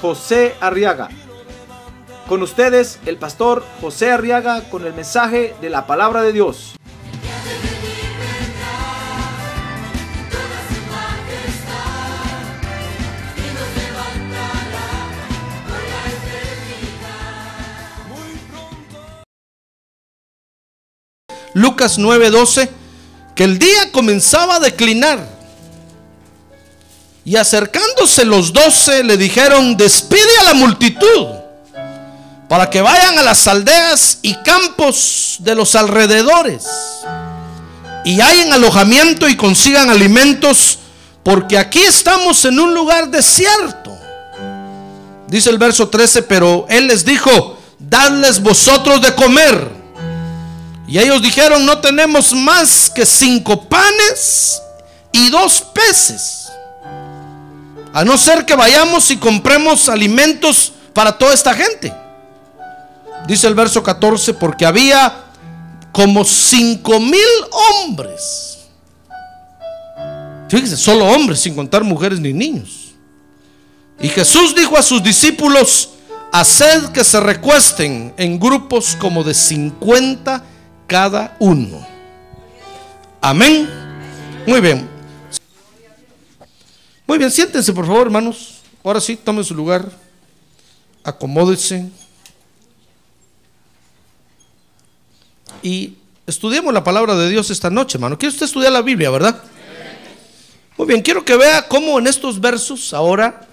José Arriaga. Con ustedes, el pastor José Arriaga con el mensaje de la palabra de Dios. Lucas 9:12, que el día comenzaba a declinar. Y acercándose los doce le dijeron, despide a la multitud para que vayan a las aldeas y campos de los alrededores y hayan alojamiento y consigan alimentos, porque aquí estamos en un lugar desierto. Dice el verso 13, pero él les dijo, dadles vosotros de comer. Y ellos dijeron, no tenemos más que cinco panes y dos peces. A no ser que vayamos y compremos alimentos para toda esta gente. Dice el verso 14, porque había como cinco mil hombres. Fíjense, solo hombres, sin contar mujeres ni niños. Y Jesús dijo a sus discípulos, haced que se recuesten en grupos como de 50 cada uno. Amén. Muy bien. Muy bien, siéntense por favor, hermanos. Ahora sí, tomen su lugar. Acomódense. Y estudiemos la palabra de Dios esta noche, hermano. ¿Quiere usted estudiar la Biblia, verdad? Muy bien, quiero que vea cómo en estos versos ahora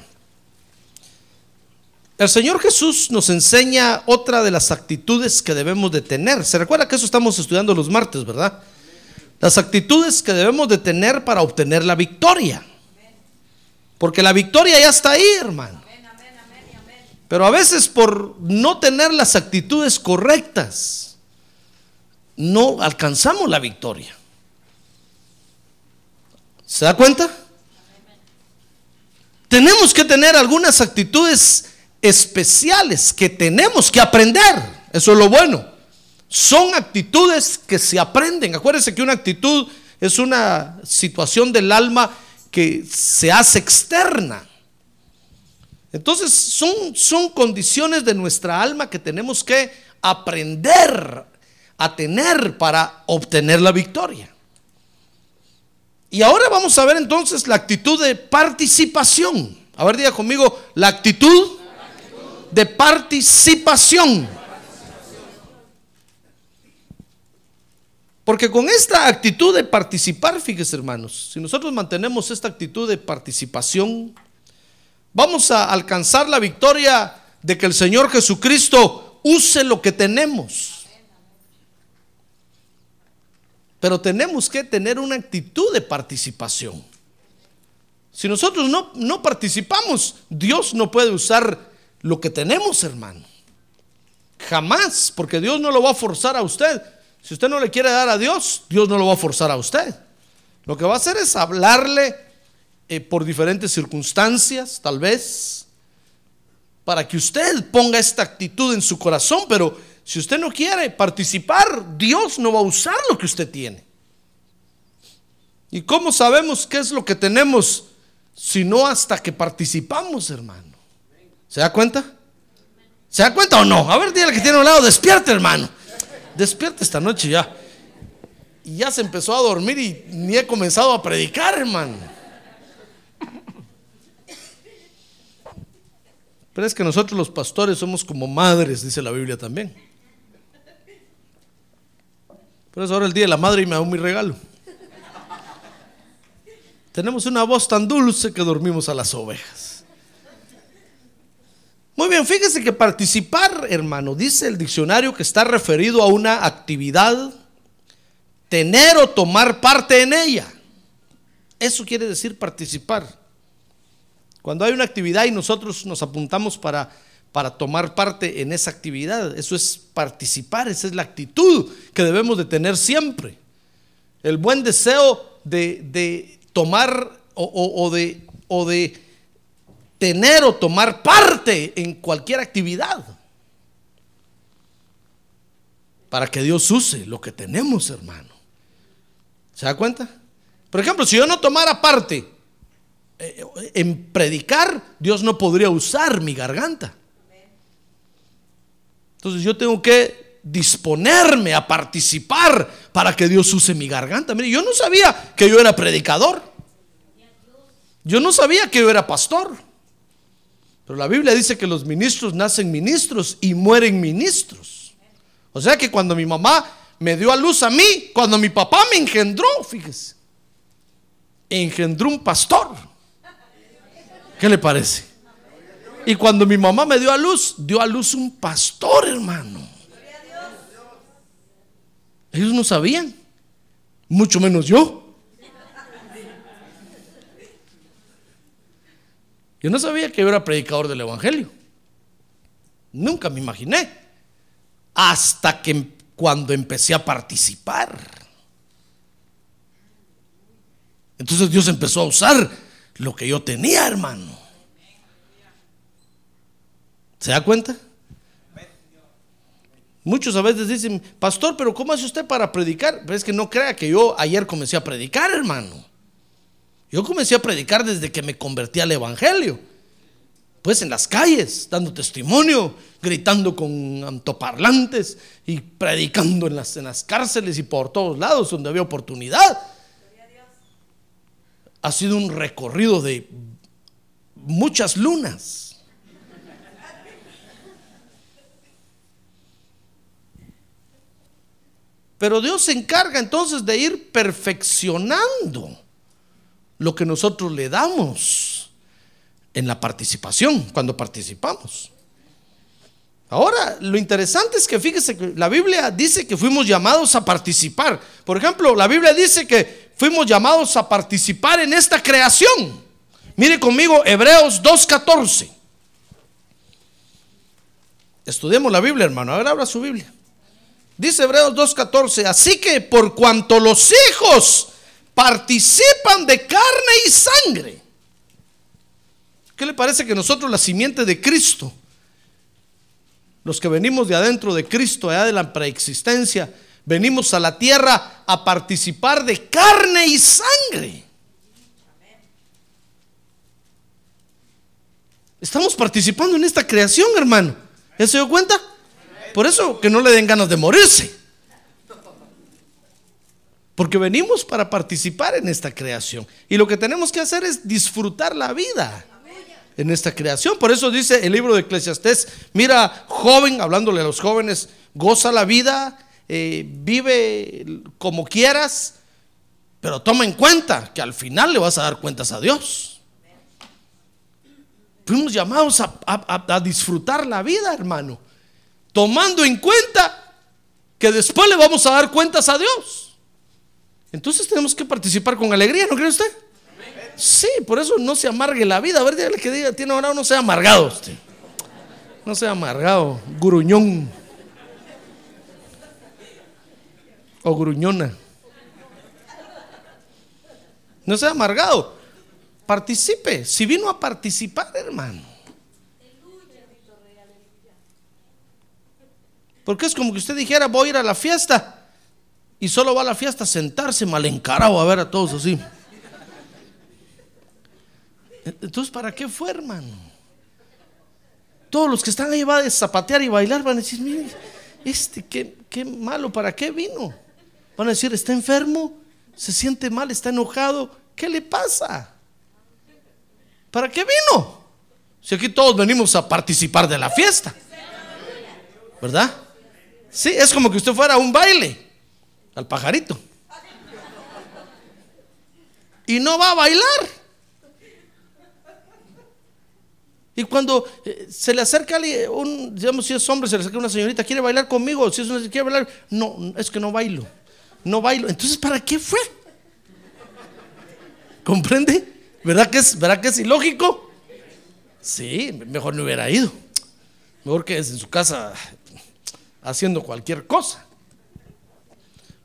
el Señor Jesús nos enseña otra de las actitudes que debemos de tener. Se recuerda que eso estamos estudiando los martes, ¿verdad? Las actitudes que debemos de tener para obtener la victoria. Porque la victoria ya está ahí, hermano. Pero a veces por no tener las actitudes correctas, no alcanzamos la victoria. ¿Se da cuenta? Tenemos que tener algunas actitudes especiales que tenemos que aprender. Eso es lo bueno. Son actitudes que se aprenden. Acuérdense que una actitud es una situación del alma que se hace externa. Entonces son, son condiciones de nuestra alma que tenemos que aprender a tener para obtener la victoria. Y ahora vamos a ver entonces la actitud de participación. A ver, diga conmigo, la actitud de participación. Porque con esta actitud de participar, fíjese hermanos, si nosotros mantenemos esta actitud de participación, vamos a alcanzar la victoria de que el Señor Jesucristo use lo que tenemos. Pero tenemos que tener una actitud de participación. Si nosotros no, no participamos, Dios no puede usar lo que tenemos, hermano. Jamás, porque Dios no lo va a forzar a usted. Si usted no le quiere dar a Dios, Dios no lo va a forzar a usted. Lo que va a hacer es hablarle eh, por diferentes circunstancias, tal vez, para que usted ponga esta actitud en su corazón, pero si usted no quiere participar, Dios no va a usar lo que usted tiene. ¿Y cómo sabemos qué es lo que tenemos si no hasta que participamos, hermano? ¿Se da cuenta? ¿Se da cuenta o no? A ver, dígale que tiene un lado, despierte, hermano. Despierte esta noche ya. Y ya se empezó a dormir y ni he comenzado a predicar, hermano. Pero es que nosotros los pastores somos como madres, dice la Biblia también. Por eso ahora el día de la madre y me hago mi regalo. Tenemos una voz tan dulce que dormimos a las ovejas. Muy bien, fíjese que participar, hermano, dice el diccionario que está referido a una actividad, tener o tomar parte en ella. Eso quiere decir participar. Cuando hay una actividad y nosotros nos apuntamos para para tomar parte en esa actividad. Eso es participar, esa es la actitud que debemos de tener siempre. El buen deseo de, de tomar o, o- de, o de tener o tomar parte en cualquier actividad. Para que Dios use lo que tenemos, hermano. ¿Se da cuenta? Por ejemplo, si yo no tomara parte eh, en predicar, Dios no podría usar mi garganta. Entonces yo tengo que disponerme a participar para que Dios use mi garganta. Mire, yo no sabía que yo era predicador. Yo no sabía que yo era pastor. Pero la Biblia dice que los ministros nacen ministros y mueren ministros. O sea que cuando mi mamá me dio a luz a mí, cuando mi papá me engendró, fíjese, engendró un pastor. ¿Qué le parece? Y cuando mi mamá me dio a luz, dio a luz un pastor, hermano. Ellos no sabían, mucho menos yo. Yo no sabía que yo era predicador del Evangelio. Nunca me imaginé. Hasta que em- cuando empecé a participar. Entonces Dios empezó a usar lo que yo tenía, hermano. ¿Se da cuenta? Muchos a veces dicen, pastor, pero ¿cómo hace usted para predicar? Pero es que no crea que yo ayer comencé a predicar, hermano. Yo comencé a predicar desde que me convertí al Evangelio. Pues en las calles, dando testimonio, gritando con antoparlantes y predicando en las, cárceles y por todos lados donde había oportunidad. Ha sido un recorrido de muchas lunas. Pero Dios se encarga entonces de ir perfeccionando lo que nosotros le damos en la participación, cuando participamos. Ahora, lo interesante es que fíjese que la Biblia dice que fuimos llamados a participar. Por ejemplo, la Biblia dice que fuimos llamados a participar en esta creación. Mire conmigo Hebreos 2.14. Estudiemos la Biblia, hermano. A ver, abra su Biblia. Dice Hebreos 2.14, así que por cuanto los hijos participan de carne y sangre, ¿qué le parece que nosotros, la simiente de Cristo, los que venimos de adentro de Cristo, allá de la preexistencia, venimos a la tierra a participar de carne y sangre? Estamos participando en esta creación, hermano. ¿Ya se dio cuenta? Por eso que no le den ganas de morirse. Porque venimos para participar en esta creación. Y lo que tenemos que hacer es disfrutar la vida en esta creación. Por eso dice el libro de Eclesiastés, mira, joven, hablándole a los jóvenes, goza la vida, eh, vive como quieras, pero toma en cuenta que al final le vas a dar cuentas a Dios. Fuimos llamados a, disfrutar la vida, hermano, tomando en cuenta que después le vamos a dar cuentas a Dios. Entonces tenemos que participar con alegría, ¿no cree usted? Sí, por eso no se amargue la vida. A ver, dígale que diga, tiene ahora no sea amargado usted. No sea amargado, gruñón. O gruñona. No sea amargado. Participe. Si vino a participar, hermano. Porque es como que usted dijera, voy a ir a la fiesta. Y solo va a la fiesta a sentarse mal encarado a ver a todos así. Entonces, ¿para qué fue, hermano? Todos los que están ahí van a zapatear y bailar van a decir, mire, este, qué, qué malo, ¿para qué vino? Van a decir, está enfermo, se siente mal, está enojado, ¿qué le pasa? ¿Para qué vino? Si aquí todos venimos a participar de la fiesta, ¿verdad? Sí, es como que usted fuera a un baile, al pajarito, y no va a bailar. Y cuando eh, se le acerca un, digamos, si es hombre, se le acerca una señorita, ¿quiere bailar conmigo? Si es una quiere bailar, no, es que no bailo. No bailo. Entonces, ¿para qué fue? ¿Comprende? ¿Verdad que es, ¿verdad que es ilógico? Sí, mejor no hubiera ido. Mejor que en su casa haciendo cualquier cosa.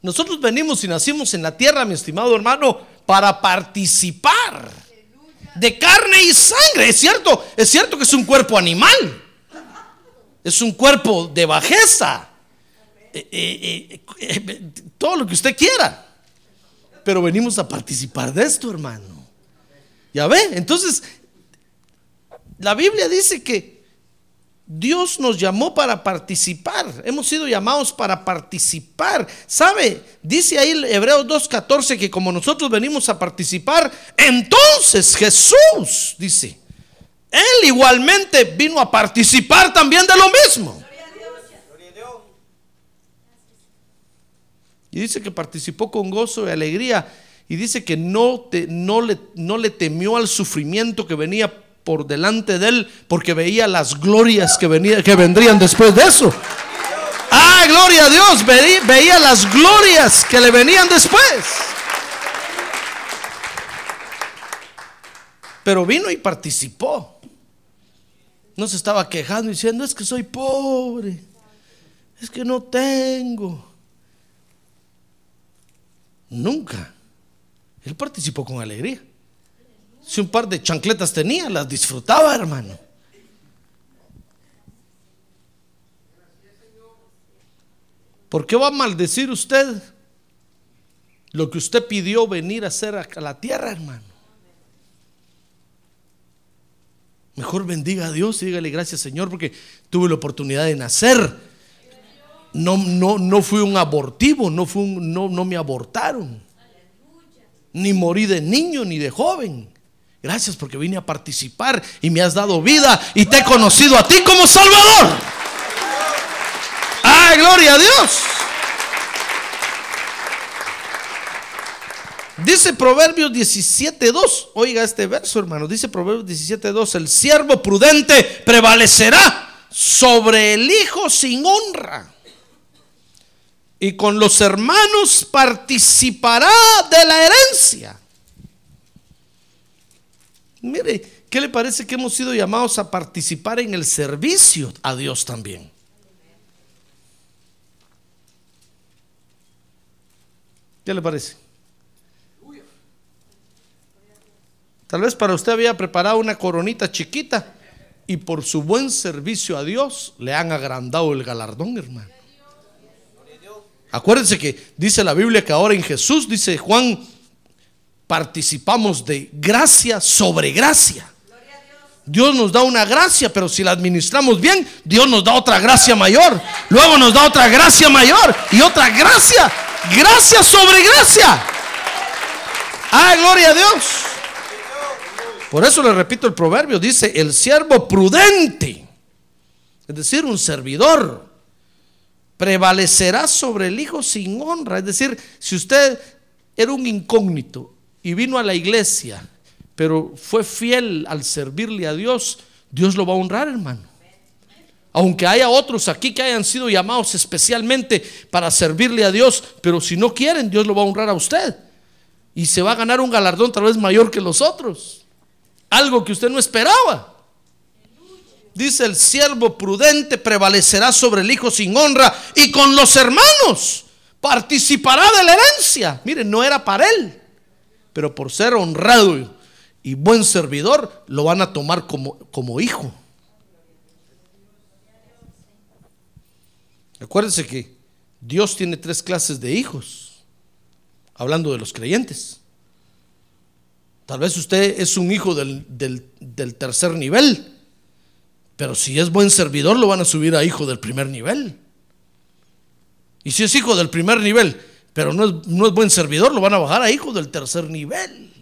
Nosotros venimos y nacimos en la tierra, mi estimado hermano, para participar de carne y sangre. Es cierto, es cierto que es un cuerpo animal. Es un cuerpo de bajeza. Eh, eh, eh, todo lo que usted quiera. Pero venimos a participar de esto, hermano. Ya ve, entonces la Biblia dice que Dios nos llamó para participar. Hemos sido llamados para participar. ¿Sabe? Dice ahí Hebreos 2.14 que como nosotros venimos a participar, entonces Jesús, dice, Él igualmente vino a participar también de lo mismo. Y dice que participó con gozo y alegría. Y dice que no, te, no, le, no le temió al sufrimiento que venía por delante de él porque veía las glorias que, venía, que vendrían después de eso. Ah, gloria a Dios, veía, veía las glorias que le venían después. Pero vino y participó. No se estaba quejando diciendo, es que soy pobre, es que no tengo. Nunca. Él participó con alegría. Si un par de chancletas tenía, las disfrutaba, hermano. ¿Por qué va a maldecir usted lo que usted pidió venir a hacer a la tierra, hermano? Mejor bendiga a Dios y dígale gracias, Señor, porque tuve la oportunidad de nacer. No, no, no fui un abortivo, no, fui no, no me abortaron. Ni morí de niño ni de joven. Gracias porque vine a participar y me has dado vida y te he conocido a ti como Salvador. ¡Ay, gloria a Dios! Dice Proverbios 17.2. Oiga este verso, hermano. Dice Proverbios 17.2. El siervo prudente prevalecerá sobre el hijo sin honra. Y con los hermanos participará de la herencia. Mire, ¿qué le parece que hemos sido llamados a participar en el servicio a Dios también? ¿Qué le parece? Tal vez para usted había preparado una coronita chiquita y por su buen servicio a Dios le han agrandado el galardón, hermano. Acuérdense que dice la Biblia que ahora en Jesús, dice Juan participamos de gracia sobre gracia. Dios nos da una gracia, pero si la administramos bien, Dios nos da otra gracia mayor. Luego nos da otra gracia mayor y otra gracia. Gracia sobre gracia. Ah, gloria a Dios. Por eso le repito el proverbio, dice, el siervo prudente, es decir, un servidor, prevalecerá sobre el hijo sin honra. Es decir, si usted era un incógnito, y vino a la iglesia, pero fue fiel al servirle a Dios, Dios lo va a honrar, hermano. Aunque haya otros aquí que hayan sido llamados especialmente para servirle a Dios, pero si no quieren, Dios lo va a honrar a usted. Y se va a ganar un galardón tal vez mayor que los otros. Algo que usted no esperaba. Dice el siervo prudente prevalecerá sobre el hijo sin honra y con los hermanos participará de la herencia. Miren, no era para él pero por ser honrado y buen servidor, lo van a tomar como, como hijo. Acuérdense que Dios tiene tres clases de hijos, hablando de los creyentes. Tal vez usted es un hijo del, del, tercer nivel, pero si es buen servidor lo van a subir a hijo del primer nivel. Y si es hijo del primer nivel, pero no es, no es buen servidor, lo van a bajar a hijo del tercer nivel.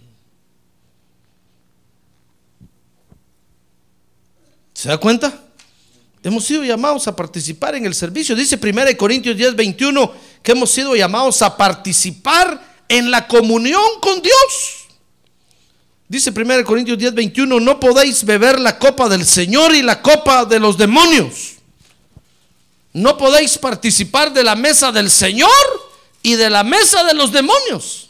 ¿Se da cuenta? Hemos sido llamados a participar en el servicio. Dice 1 Corintios 10, 21 que hemos sido llamados a participar en la comunión con Dios. Dice 1 Corintios 10, 21, no podéis beber la copa del Señor y la copa de los demonios. No podéis participar de la mesa del Señor y de la mesa de los demonios.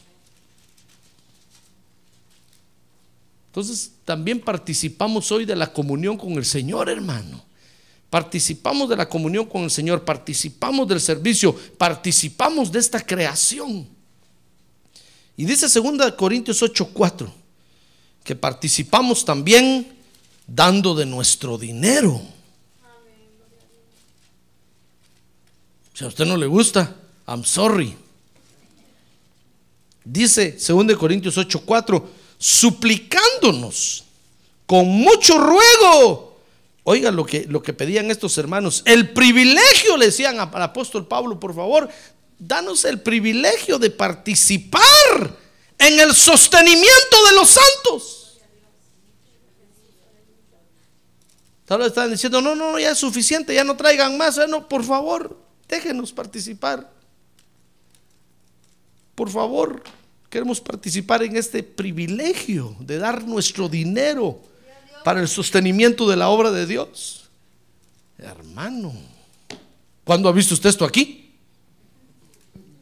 Entonces también participamos hoy de la comunión con el Señor, hermano. Participamos de la comunión con el Señor, participamos del servicio, participamos de esta creación. Y dice 2 Corintios 8:4 que participamos también dando de nuestro dinero. Si a usted no le gusta, I'm sorry. Dice 2 Corintios 8:4, suplicándonos con mucho ruego. Oiga lo que, lo que pedían estos hermanos. El privilegio, le decían al apóstol Pablo, por favor, danos el privilegio de participar en el sostenimiento de los santos. Tal vez están diciendo, no, no, ya es suficiente, ya no traigan más. No, por favor, déjenos participar. Por favor, queremos participar en este privilegio de dar nuestro dinero para el sostenimiento de la obra de Dios. Hermano, ¿cuándo ha visto usted esto aquí?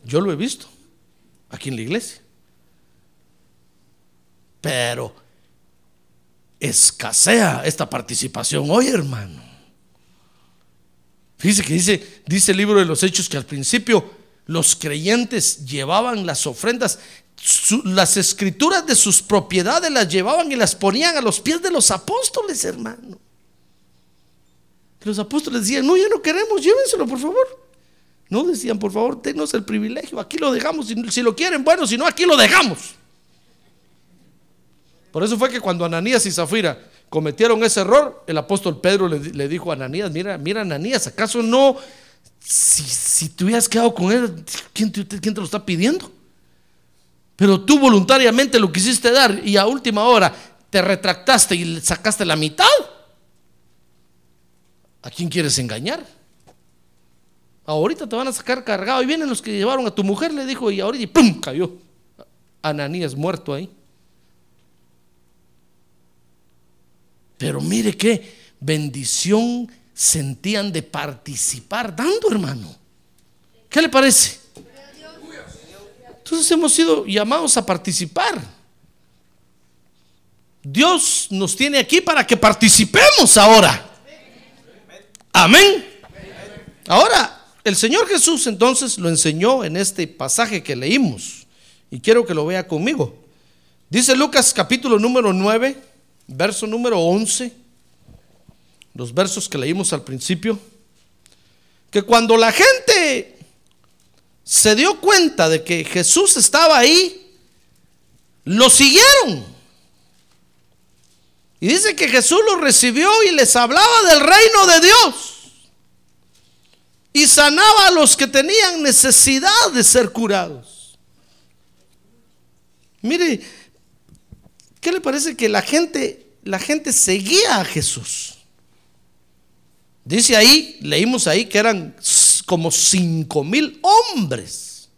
Yo lo he visto aquí en la iglesia. Pero escasea esta participación hoy, hermano. Fíjese que dice, dice el libro de los Hechos que al principio los creyentes llevaban las ofrendas, las escrituras de sus propiedades las llevaban y las ponían a los pies de los apóstoles, hermano. Los apóstoles decían, no, ya no queremos, llévenselo, por favor. No decían, por favor, denos el privilegio, aquí lo dejamos, si, si lo quieren, bueno, si no, aquí lo dejamos. Por eso fue que cuando Ananías y Zafira cometieron ese error, el apóstol Pedro le, dijo a Ananías, mira, mira Ananías, ¿acaso no, si, si te hubieras quedado con él, ¿quién te, ¿quién te lo está pidiendo? Pero tú voluntariamente lo quisiste dar y a última hora te retractaste y sacaste la mitad. ¿A quién quieres engañar? Ahorita te van a sacar cargado y vienen los que llevaron a tu mujer, le dijo, y ahorita y ¡pum! cayó. Ananías muerto ahí. Pero mire qué bendición sentían de participar dando, hermano. ¿Qué le parece? Entonces hemos sido llamados a participar. Dios nos tiene aquí para que participemos ahora. Amén. Ahora, el Señor Jesús entonces lo enseñó en este pasaje que leímos. Y quiero que lo vea conmigo. Dice Lucas capítulo número 9 verso número 11, los versos que leímos al principio, que cuando la gente se dio cuenta de que Jesús estaba ahí, lo siguieron. Y dice que Jesús los recibió y les hablaba del reino de Dios. Y sanaba a los que tenían necesidad de ser curados. Mire, ¿Qué le parece que la gente, la gente seguía a Jesús? Dice ahí, leímos ahí que eran como cinco mil hombres,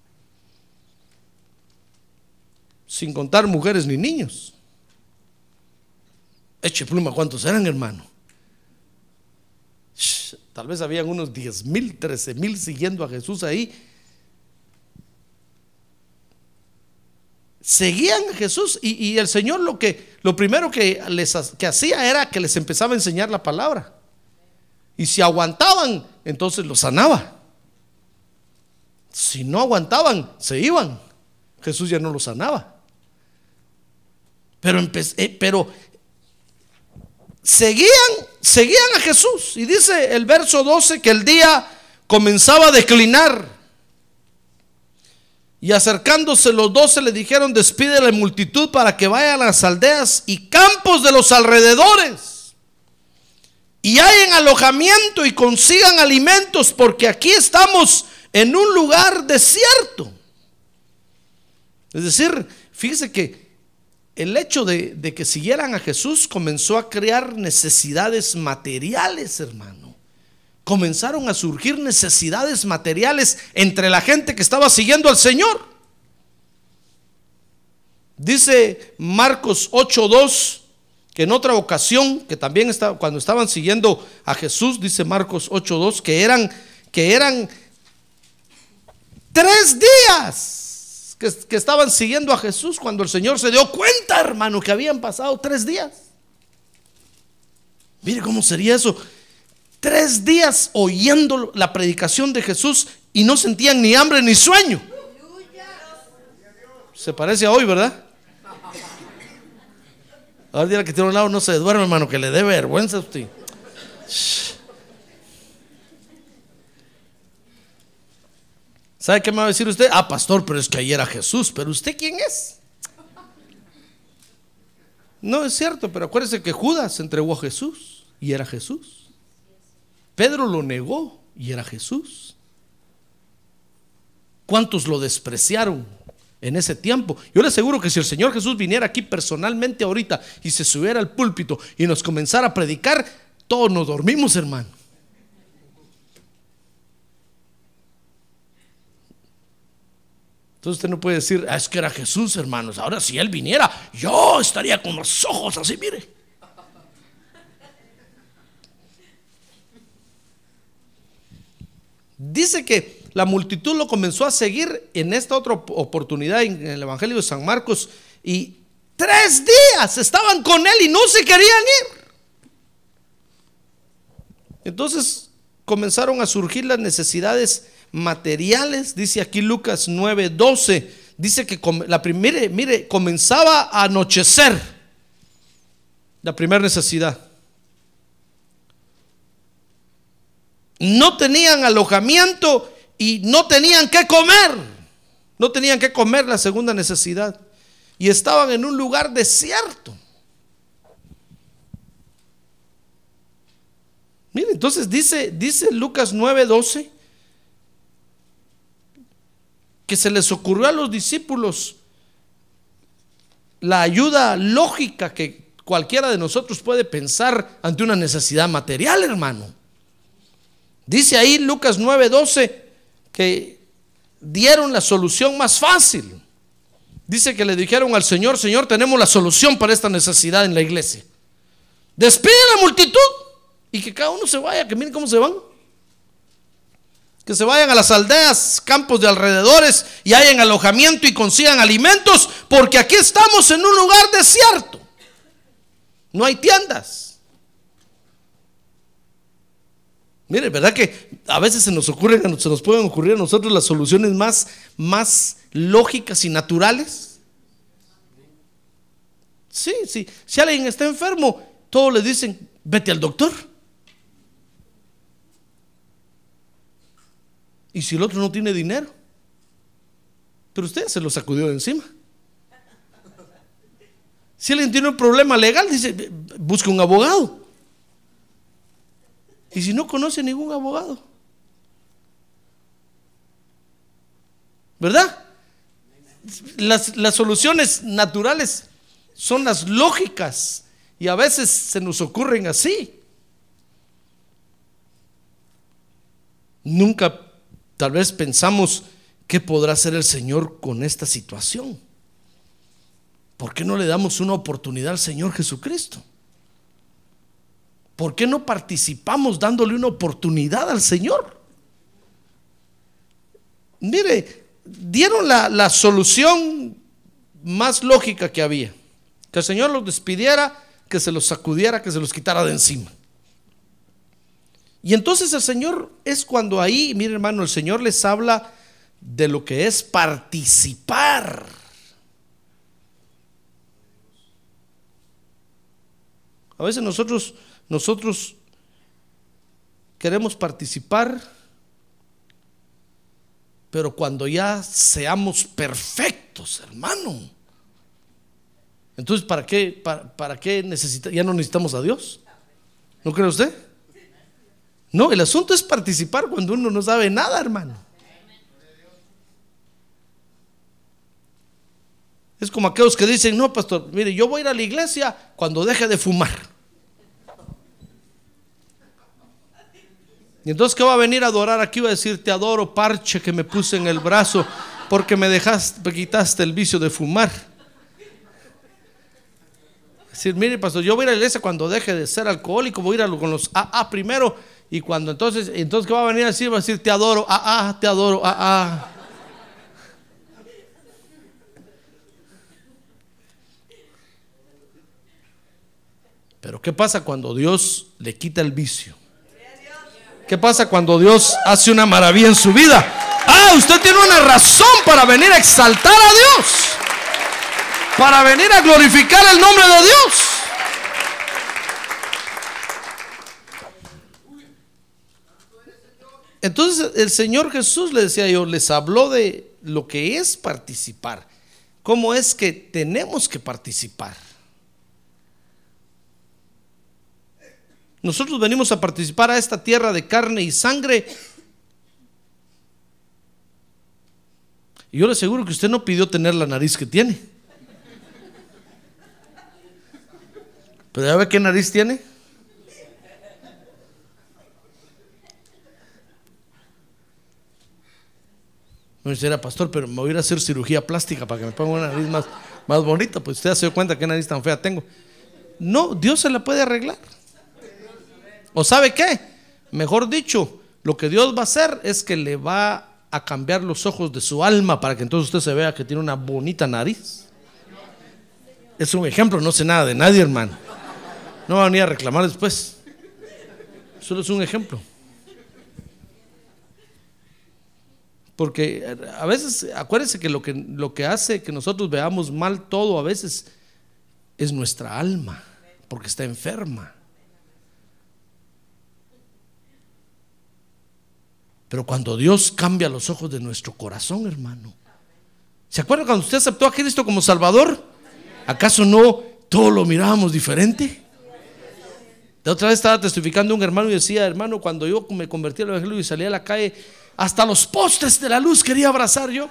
sin contar mujeres ni niños. Eche pluma, ¿cuántos eran, hermano? Tal vez habían unos diez mil, trece mil siguiendo a Jesús ahí seguían a Jesús y, el Señor lo que lo primero que les que hacía era que les empezaba a enseñar la palabra. Y si aguantaban, entonces los sanaba. Si no aguantaban, se iban. Jesús ya no los sanaba. Pero, eh, pero seguían, seguían a Jesús. Y dice el verso 12 que el día comenzaba a declinar. Y acercándose los doce le dijeron, despide la multitud para que vaya a las aldeas y campos de los alrededores. Y hayan alojamiento y consigan alimentos, porque aquí estamos en un lugar desierto. Es decir, fíjese que el hecho de, que siguieran a Jesús comenzó a crear necesidades materiales, hermano comenzaron a surgir necesidades materiales entre la gente que estaba siguiendo al Señor. Dice Marcos 8:2 que en otra ocasión, que también estaba, cuando estaban siguiendo a Jesús, dice Marcos 8:2 que eran que eran tres días que, estaban siguiendo a Jesús cuando el Señor se dio cuenta, hermano, que habían pasado tres días. Mire cómo sería eso. Tres días oyendo la predicación de Jesús y no sentían ni hambre ni sueño. Se parece a hoy, ¿verdad? Ahora día que tiene un lado no se duerme, hermano, que le dé vergüenza a usted. ¿Sabe qué me va a decir usted? Ah, pastor, pero es que ayer era Jesús. ¿Pero usted quién es? No es cierto, pero acuérdese que Judas entregó a Jesús y era Jesús. Pedro lo negó y era Jesús. ¿Cuántos lo despreciaron en ese tiempo? Yo le aseguro que si el Señor Jesús viniera aquí personalmente ahorita y se subiera al púlpito y nos comenzara a predicar, todos nos dormimos, hermano. Entonces usted no puede decir, ah, es que era Jesús, hermanos. Ahora si Él viniera, yo estaría con los ojos así, mire. Dice que la multitud lo comenzó a seguir en esta otra oportunidad en el Evangelio de San Marcos y tres días estaban con él y no se querían ir. Entonces comenzaron a surgir las necesidades materiales, dice aquí Lucas 9:12, dice que la primera, mire, comenzaba a anochecer la primera necesidad. No tenían alojamiento y no tenían que comer. No tenían que comer la segunda necesidad. Y estaban en un lugar desierto. Mire, entonces dice, dice Lucas 9:12 que se les ocurrió a los discípulos la ayuda lógica que cualquiera de nosotros puede pensar ante una necesidad material, hermano. Dice ahí Lucas 9:12 que dieron la solución más fácil. Dice que le dijeron al Señor, Señor, tenemos la solución para esta necesidad en la iglesia. Despide a la multitud y que cada uno se vaya, que miren cómo se van que se vayan a las aldeas, campos de alrededores y hayan alojamiento y consigan alimentos, porque aquí estamos en un lugar desierto. No hay tiendas. Mire, ¿verdad que a veces se nos ocurren, se nos pueden ocurrir a nosotros las soluciones más, más lógicas y naturales? Sí, sí. Si alguien está enfermo, todos le dicen, vete al doctor. ¿Y si el otro no tiene dinero? Pero usted se lo sacudió de encima. Si alguien tiene un problema legal, dice, busca un abogado. Y si no conoce ningún abogado, ¿verdad? Las, las, soluciones naturales son las lógicas y a veces se nos ocurren así. Nunca Tal vez pensamos, ¿qué podrá hacer el Señor con esta situación? ¿Por qué no le damos una oportunidad al Señor Jesucristo? ¿Por qué no participamos dándole una oportunidad al Señor? Mire, dieron la, la solución más lógica que había. Que el Señor los despidiera, que se los sacudiera, que se los quitara de encima. Y entonces el Señor es cuando ahí, mire hermano, el Señor les habla de lo que es participar. A veces nosotros, nosotros queremos participar, pero cuando ya seamos perfectos, hermano. Entonces, ¿para qué, para, para qué necesita, ya no necesitamos a Dios? ¿No cree usted? No, el asunto es participar cuando uno no sabe nada, hermano. Es como aquellos que dicen, no, pastor, mire, yo voy a ir a la iglesia cuando deje de fumar. Y entonces, ¿qué va a venir a adorar aquí? Va a decir, te adoro, parche que me puse en el brazo porque me dejaste, me quitaste el vicio de fumar. Decir, mire, pastor, yo voy a ir a la iglesia cuando deje de ser alcohólico, voy a ir a, con los AA primero y cuando entonces, entonces, ¿qué va a venir a decir? Va a decir, te adoro, ah, ah, te adoro, ah, ah. Pero ¿qué pasa cuando Dios le quita el vicio? ¿Qué pasa cuando Dios hace una maravilla en su vida? Ah, usted tiene una razón para venir a exaltar a Dios. Para venir a glorificar el nombre de Dios. Entonces el Señor Jesús le decía yo, les habló de lo que es participar. ¿Cómo es que tenemos que participar? Nosotros venimos a participar a esta tierra de carne y sangre. Y yo le aseguro que usted no pidió tener la nariz que tiene. Pero ya ve qué nariz tiene. Me dice, pastor, pero me voy a ir a hacer cirugía plástica para que me ponga una nariz más, más bonita. Pues usted se dio cuenta qué nariz tan fea tengo. No, Dios se la puede arreglar. ¿O sabe qué? Mejor dicho, lo que Dios va a hacer es que le va a cambiar los ojos de su alma para que entonces usted se vea que tiene una bonita nariz. Es un ejemplo, no sé nada de nadie, hermano. No va a venir a reclamar después. Solo es un ejemplo. Porque a veces, acuérdense que lo que, lo que hace que nosotros veamos mal todo a veces es nuestra alma, porque está enferma. Pero cuando Dios cambia los ojos de nuestro corazón, hermano. ¿Se acuerda cuando usted aceptó a Cristo como Salvador? ¿Acaso no todo lo mirábamos diferente? De otra vez estaba testificando un hermano y decía, hermano, cuando yo me convertí al Evangelio y salí a la calle, hasta los postes de la luz quería abrazar yo.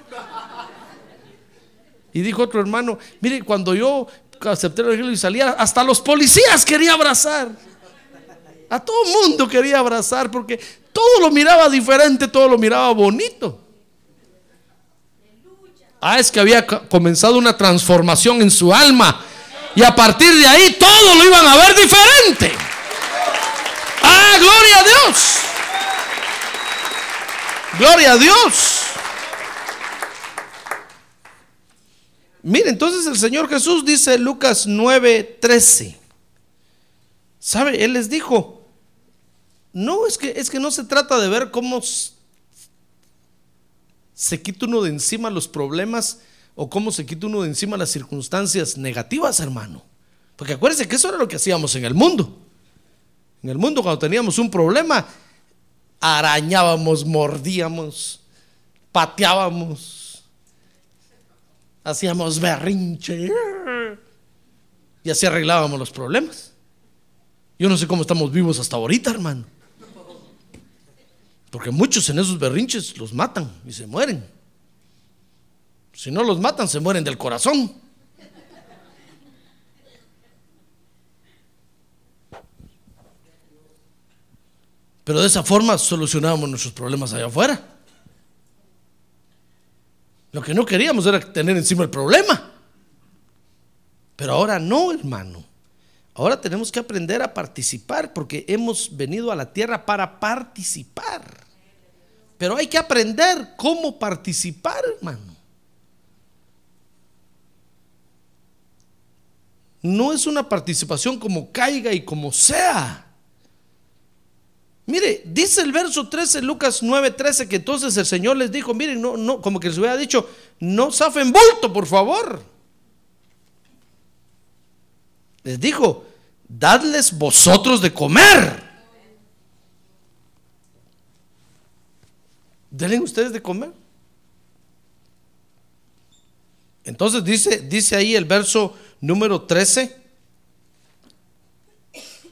Y dijo otro hermano, mire, cuando yo acepté el Evangelio y salía, hasta los policías quería abrazar. A todo mundo quería abrazar porque todo lo miraba diferente, todo lo miraba bonito. Ah, es que había comenzado una transformación en su alma. Y a partir de ahí todo lo iban a ver diferente. Ah, gloria a Dios. Gloria a Dios. Mire, entonces el Señor Jesús dice Lucas 9:13. ¿Sabe? Él les dijo, no, es que, es que no se trata de ver cómo se quita uno de encima los problemas o cómo se quita uno de encima las circunstancias negativas, hermano. Porque acuérdense que eso era lo que hacíamos en el mundo. En el mundo cuando teníamos un problema, arañábamos, mordíamos, pateábamos, hacíamos berrinche y así arreglábamos los problemas. Yo no sé cómo estamos vivos hasta ahorita, hermano. Porque muchos en esos berrinches los matan y se mueren. Si no los matan, se mueren del corazón. Pero de esa forma solucionábamos nuestros problemas allá afuera. Lo que no queríamos era tener encima el problema. Pero ahora no, hermano. Ahora tenemos que aprender a participar porque hemos venido a la tierra para participar. Pero hay que aprender cómo participar, hermano. No es una participación como caiga y como sea. Mire, dice el verso 13, Lucas 9, 13, que entonces el Señor les dijo, miren, no, no, como que les hubiera dicho, no safen bulto, por favor. Les dijo, dadles vosotros de comer. Denle ustedes de comer. Entonces dice, dice ahí el verso número 13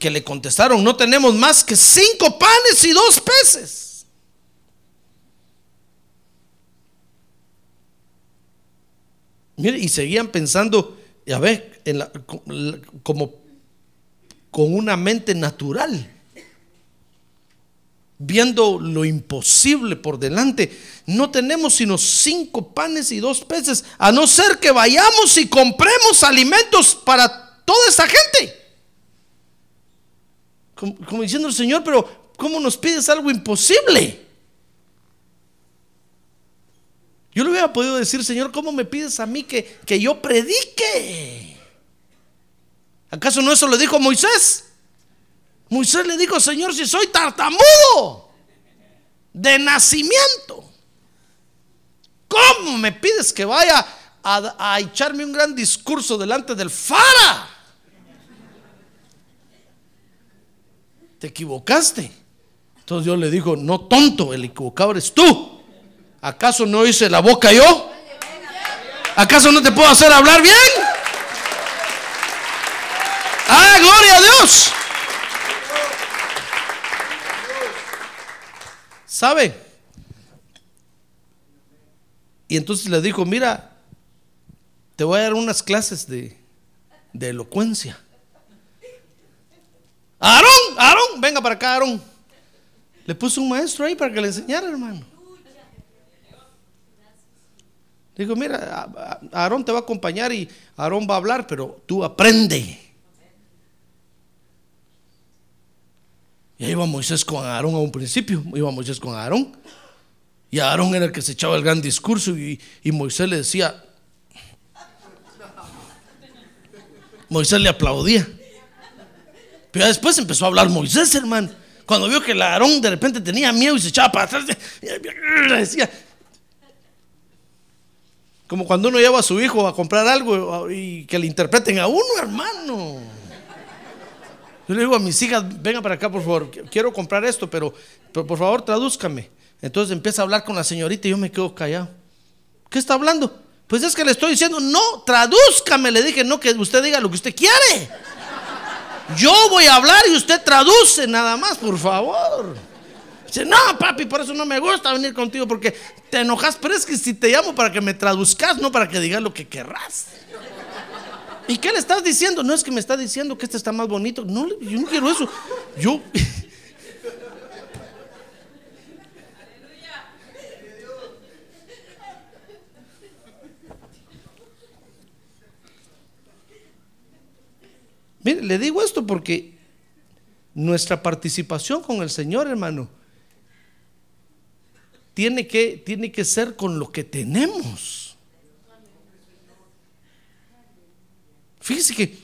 que le contestaron, no tenemos más que cinco panes y dos peces. Mire, y seguían pensando, ya ve, como con una mente natural, viendo lo imposible por delante. No tenemos sino cinco panes y dos peces, a no ser que vayamos y compremos alimentos para toda esa gente. Como, diciendo el Señor, pero ¿cómo nos pides algo imposible? Yo le hubiera podido decir, Señor, ¿cómo me pides a mí que, que yo predique? ¿Acaso no eso le dijo Moisés? Moisés le dijo, Señor, si soy tartamudo. de nacimiento. ¿Cómo me pides que vaya a, a echarme un gran discurso delante del Fara? Te equivocaste. Entonces Dios le dijo, no tonto, el equivocado eres tú. ¿Acaso no hice la boca yo? ¿Acaso no te puedo hacer hablar bien? ¡Ah, gloria a Dios! ¿Sabe? Y entonces le dijo, mira, te voy a dar unas clases de, de elocuencia. Aarón, Aarón, venga para acá, Aarón. Le puso un maestro ahí para que le enseñara, hermano. Digo, mira, Aarón te va a acompañar y Aarón va a hablar, pero tú aprende. Y ahí iba Moisés con Aarón a un principio, iba Moisés con Aarón. Y Aarón era el que se echaba el gran discurso y, y Moisés le decía, Moisés le aplaudía. Pero después empezó a hablar Moisés, hermano. Cuando vio que el Aarón de repente tenía miedo y se echaba para atrás, decía, como cuando uno lleva a su hijo a comprar algo y que le interpreten a uno, hermano. Yo le digo a mis hijas, venga para acá, por favor, quiero comprar esto, pero, pero por favor tradúzcame. Entonces empieza a hablar con la señorita y yo me quedo callado. ¿Qué está hablando? Pues es que le estoy diciendo, no, tradúzcame, le dije, no, que usted diga lo que usted quiere. Yo voy a hablar y usted traduce nada más, por favor. Dice, no, papi, por eso no me gusta venir contigo porque te enojas, pero es que si te llamo para que me traduzcas, no para que digas lo que querrás. ¿Y qué le estás diciendo? No es que me está diciendo que este está más bonito. No, yo no quiero eso. Yo. Mire, le digo esto porque nuestra participación con el Señor, hermano, tiene que, tiene que ser con lo que tenemos. Fíjese que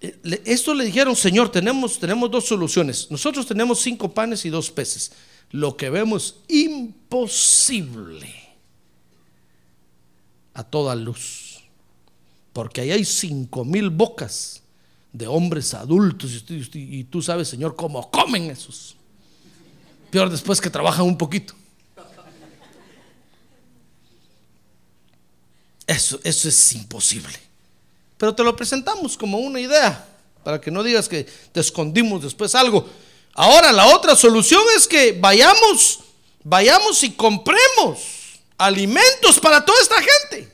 eh, esto le dijeron, Señor, tenemos, tenemos dos soluciones. Nosotros tenemos cinco panes y dos peces. Lo que vemos imposible a toda luz. Porque ahí hay cinco mil bocas de hombres adultos y, tú sabes, Señor, cómo comen esos. Peor después que trabajan un poquito. Eso, eso es imposible. Pero te lo presentamos como una idea, para que no digas que te escondimos después algo. Ahora la otra solución es que vayamos, vayamos y compremos alimentos para toda esta gente.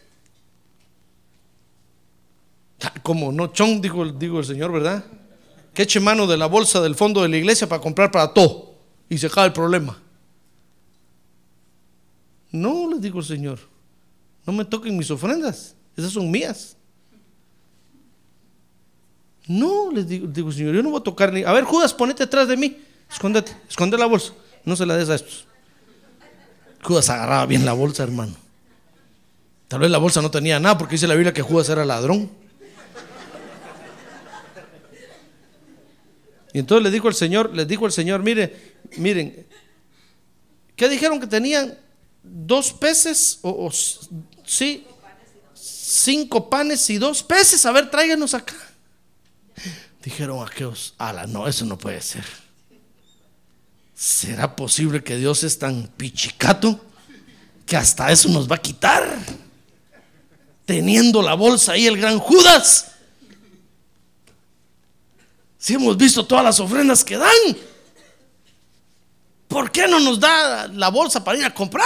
Como no, chon, digo, digo el Señor, ¿verdad? Que eche mano de la bolsa del fondo de la iglesia para comprar para todo y se acaba el problema. No, les digo el Señor, no me toquen mis ofrendas, esas son mías. No, les digo, digo, Señor, yo no voy a tocar ni. A ver, Judas, ponete atrás de mí. Escóndete, esconde la bolsa. No se la des a estos. Judas agarraba bien la bolsa, hermano. Tal vez la bolsa no tenía nada porque dice la Biblia que Judas era ladrón. Y entonces le dijo el Señor, les dijo el Señor, mire, miren, ¿qué dijeron que tenían? Dos peces o, sí, cinco panes y dos peces. A ver, tráiganos acá. Dijeron aquellos, ala, no, eso no puede ser. ¿Será posible que Dios es tan pichicato que hasta eso nos va a quitar? Teniendo la bolsa ahí el gran Judas. Si hemos visto todas las ofrendas que dan, ¿por qué no nos da la bolsa para ir a comprar?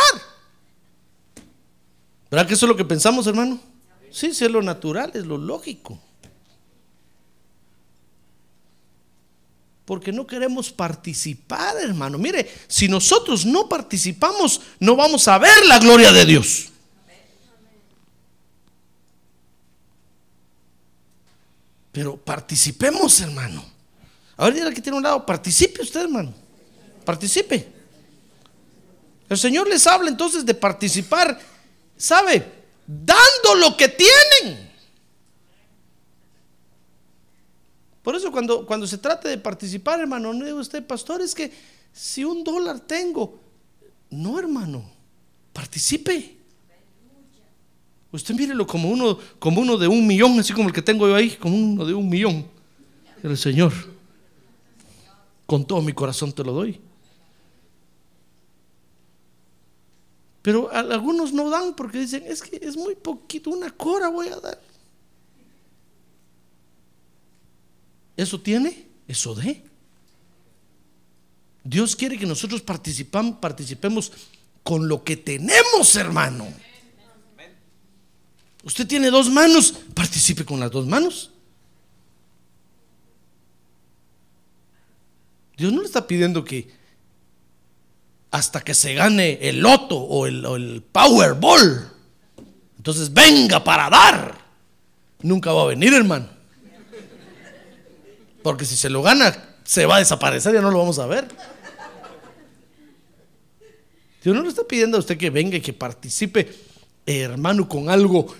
¿Verdad que eso es lo que pensamos, hermano? Sí, sí, es lo natural, es lo lógico. Porque no queremos participar, hermano. Mire, si nosotros no participamos, no vamos a ver la gloria de Dios. Pero participemos, hermano. A ver, aquí tiene un lado, participe usted, hermano. Participe. El Señor les habla entonces de participar, ¿sabe? Dando lo que tienen. Por eso cuando, cuando se trata de participar, hermano, no digo usted, pastor, es que si un dólar tengo, No, hermano. Participe. Usted mírelo como uno, como uno de un millón, así como el que tengo yo ahí, como uno de un millón. El Señor, con todo mi corazón te lo doy. Pero algunos no dan porque dicen, es que es muy poquito, una cora voy a dar. ¿Eso tiene? Eso de. Dios quiere que nosotros participemos con lo que tenemos, hermano. Usted tiene dos manos, participe con las dos manos. Dios no le está pidiendo que hasta que se gane el loto o el, Powerball. Entonces venga para dar. Nunca va a venir, hermano. Porque si se lo gana, se va a desaparecer, ya no lo vamos a ver. Dios no le está pidiendo a usted que venga y que participe, hermano, con algo.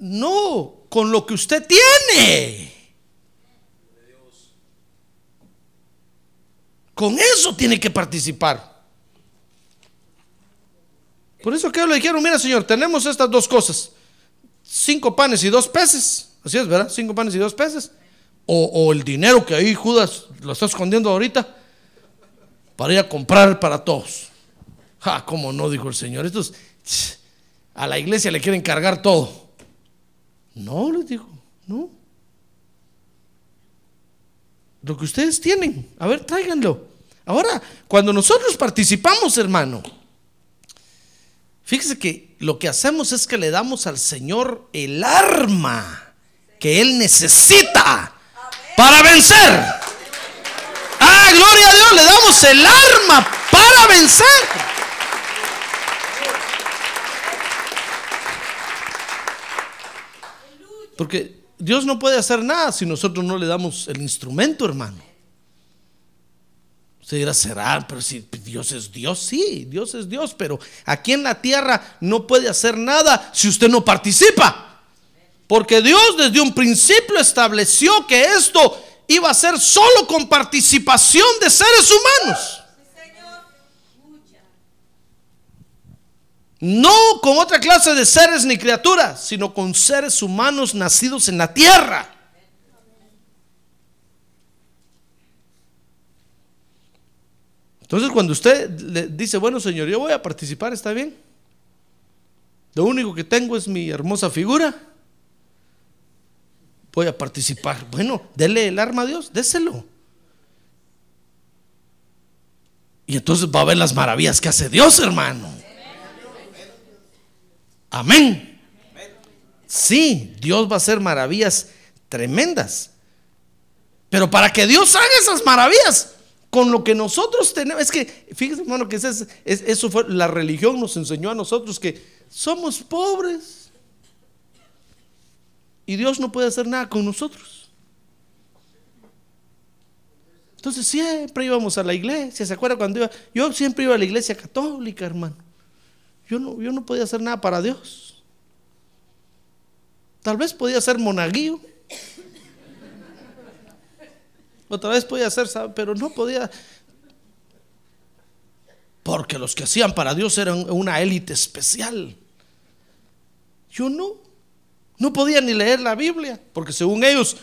No, con lo que usted tiene. Con eso tiene que participar. Por eso que le dijeron, mira Señor, tenemos estas dos cosas. Cinco panes y dos peces. Así es, ¿verdad? Cinco panes y dos peces. O, el dinero que ahí Judas lo está escondiendo ahorita para ir a comprar para todos. Ja, cómo no, dijo el Señor. Estos a la iglesia le quieren cargar todo. No, les dijo, no. Lo que ustedes tienen, a ver, tráiganlo. Ahora, cuando nosotros participamos, hermano, Fíjese que lo que hacemos es que le damos al Señor el arma que Él necesita para vencer. Ah, gloria a Dios, le damos el arma para vencer. Porque Dios no puede hacer nada si nosotros no le damos el instrumento, hermano. Usted dirá, será, pero si Dios es Dios, sí, Dios es Dios, pero aquí en la tierra no puede hacer nada si usted no participa. Porque Dios desde un principio estableció que esto iba a ser solo con participación de seres humanos. No con otra clase de seres ni criaturas, sino con seres humanos nacidos en la tierra. Entonces cuando usted le dice, bueno Señor, yo voy a participar, ¿está bien? Lo único que tengo es mi hermosa figura. Voy a participar. Bueno, dele el arma a Dios, déselo. Y entonces va a ver las maravillas que hace Dios, hermano. Amén. Sí, Dios va a hacer maravillas tremendas. Pero para que Dios haga esas maravillas, con lo que nosotros tenemos. Es que, fíjese, hermano, que es, eso fue, la religión nos enseñó a nosotros que somos pobres. Y Dios no puede hacer nada con nosotros. Entonces siempre íbamos a la iglesia. ¿Se acuerda cuando iba? Yo siempre iba a la iglesia católica, hermano. Yo no, yo no podía hacer nada para Dios. Tal vez podía ser monaguillo. Otra vez podía hacer, pero no podía. Porque los que hacían para Dios eran una élite especial. Yo no. No podía ni leer la Biblia, porque según ellos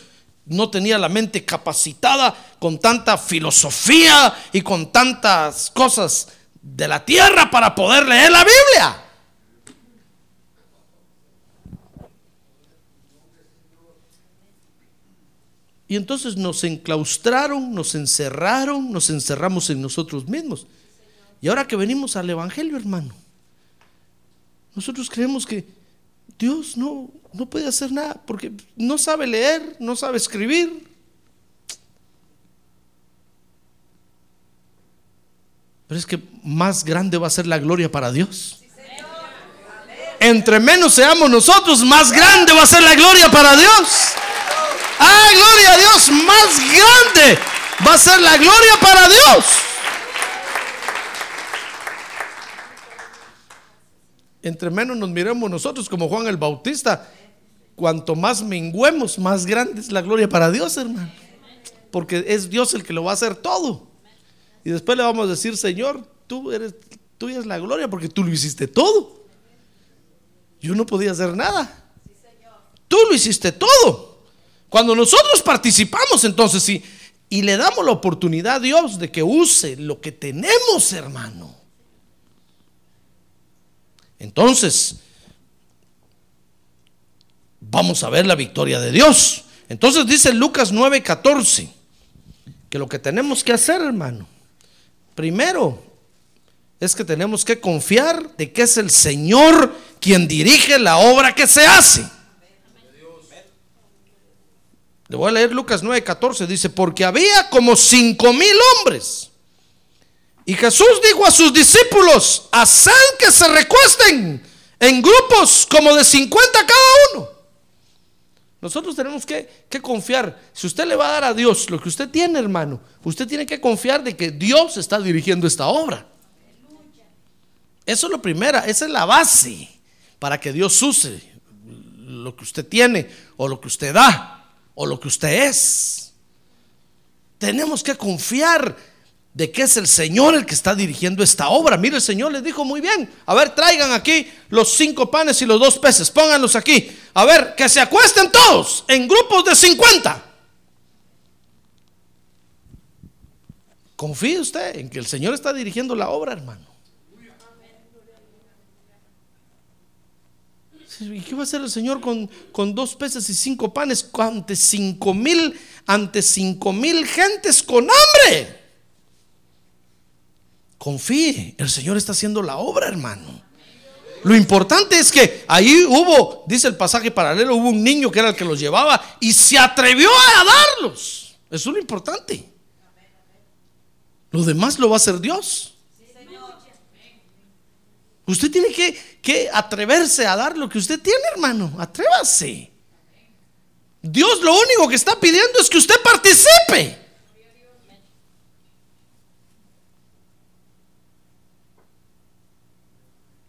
no tenía la mente capacitada con tanta filosofía y con tantas cosas de la tierra para poder leer la Biblia. Y entonces nos enclaustraron, nos encerraron, nos encerramos en nosotros mismos. Y ahora que venimos al Evangelio, hermano, nosotros creemos que Dios no, no puede hacer nada porque no sabe leer, no sabe escribir. Pero es que más grande va a ser la gloria para Dios. Entre menos seamos nosotros, más grande va a ser la gloria para Dios. ¡Ah, gloria a Dios! Más grande va a ser la gloria para Dios. Entre menos nos miremos nosotros como Juan el Bautista, cuanto más menguemos, más grande es la gloria para Dios, hermano. Porque es Dios el que lo va a hacer todo. Y después le vamos a decir, Señor, tú eres tuya es la gloria porque tú lo hiciste todo. Yo no podía hacer nada. Tú lo hiciste todo. Cuando nosotros participamos entonces sí, y le damos la oportunidad a Dios de que use lo que tenemos, hermano. Entonces, vamos a ver la victoria de Dios. Entonces dice Lucas 9:14 que lo que tenemos que hacer, hermano, primero es que tenemos que confiar de que es el Señor quien dirige la obra que se hace. Le voy a leer Lucas 9:14, dice, porque había como cinco mil hombres. Y Jesús dijo a sus discípulos, haced que se recuesten en grupos como de 50 cada uno. Nosotros tenemos que, confiar. Si usted le va a dar a Dios lo que usted tiene, hermano, usted tiene que confiar de que Dios está dirigiendo esta obra. Eso es lo primero, esa es la base para que Dios use lo que usted tiene o lo que usted da o lo que usted es. Tenemos que confiar de que es el Señor el que está dirigiendo esta obra. Mire, el Señor les dijo muy bien, a ver, traigan aquí los cinco panes y los dos peces, pónganlos aquí. A ver, que se acuesten todos en grupos de 50. Confíe usted en que el Señor está dirigiendo la obra, hermano. ¿Y qué va a hacer el Señor con, con dos peces y cinco panes ante cinco mil, ante cinco mil gentes con hambre? Confíe, el Señor está haciendo la obra, hermano. Lo importante es que ahí hubo, dice el pasaje paralelo, hubo un niño que era el que los llevaba y se atrevió a darlos. Eso es lo importante. Lo demás lo va a hacer Dios. Usted tiene que, que, atreverse a dar lo que usted tiene, hermano. Atrévase. Dios lo único que está pidiendo es que usted participe.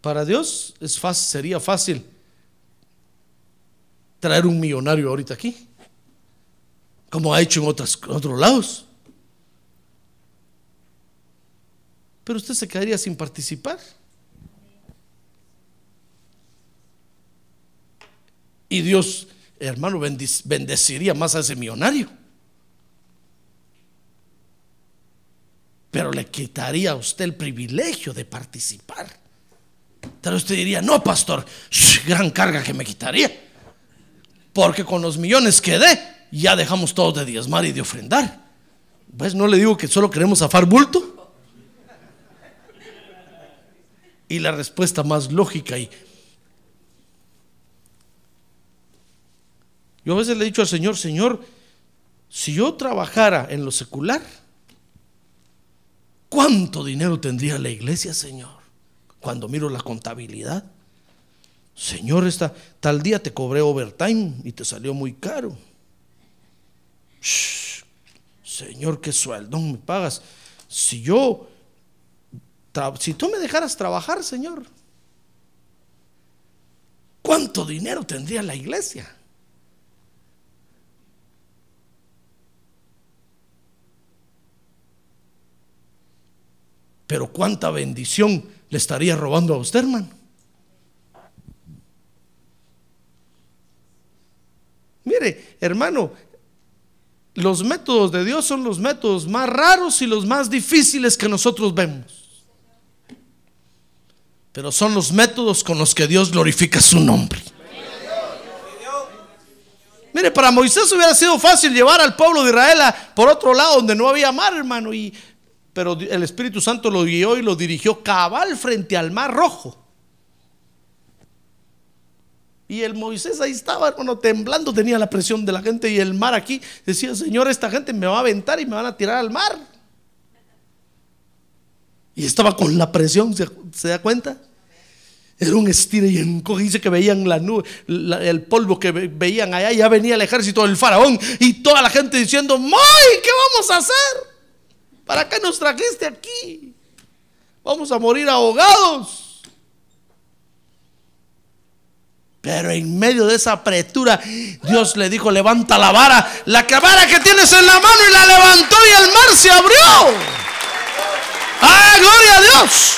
Para Dios es sería fácil traer un millonario ahorita aquí, como ha hecho en otros lados. Pero usted se quedaría sin participar. Y Dios, hermano, bendeciría más a ese millonario. Pero le quitaría a usted el privilegio de participar. Pero usted diría, no, pastor, gran carga que me quitaría. Porque con los millones que dé, ya dejamos todos de diezmar y de ofrendar. Pues no le digo que solo queremos zafar bulto. Y la respuesta más lógica y Yo a veces le he dicho al Señor, Señor, si yo trabajara en lo secular, ¿cuánto dinero tendría la iglesia, Señor? Cuando miro la contabilidad. Señor, esta, tal día te cobré overtime y te salió muy caro. señor, qué sueldón me pagas. Si yo, si tú me dejaras trabajar, Señor, ¿cuánto dinero tendría la iglesia? Pero cuánta bendición le estaría robando a usted, hermano. Mire, hermano, los métodos de Dios son los métodos más raros y los más difíciles que nosotros vemos. Pero son los métodos con los que Dios glorifica su nombre. Mire, para Moisés hubiera sido fácil llevar al pueblo de Israel por otro lado donde no había mar, hermano, y pero el Espíritu Santo lo guió y lo dirigió cabal frente al mar rojo. Y el Moisés ahí estaba, hermano, temblando, tenía la presión de la gente y el mar aquí. Decía, Señor, esta gente me va a aventar y me van a tirar al mar. Y estaba con la presión, ¿se, da cuenta? Era un estilo y encoge. Dice que veían la nube, el polvo que veían allá. Ya venía el ejército del faraón y toda la gente diciendo: ¡Moy! ¿Qué vamos a hacer? ¿Para qué nos trajiste aquí? Vamos a morir ahogados. Pero en medio de esa apretura, Dios le dijo, levanta la vara, la vara que tienes en la mano y la levantó y el mar se abrió. ¡Ah, gloria a Dios!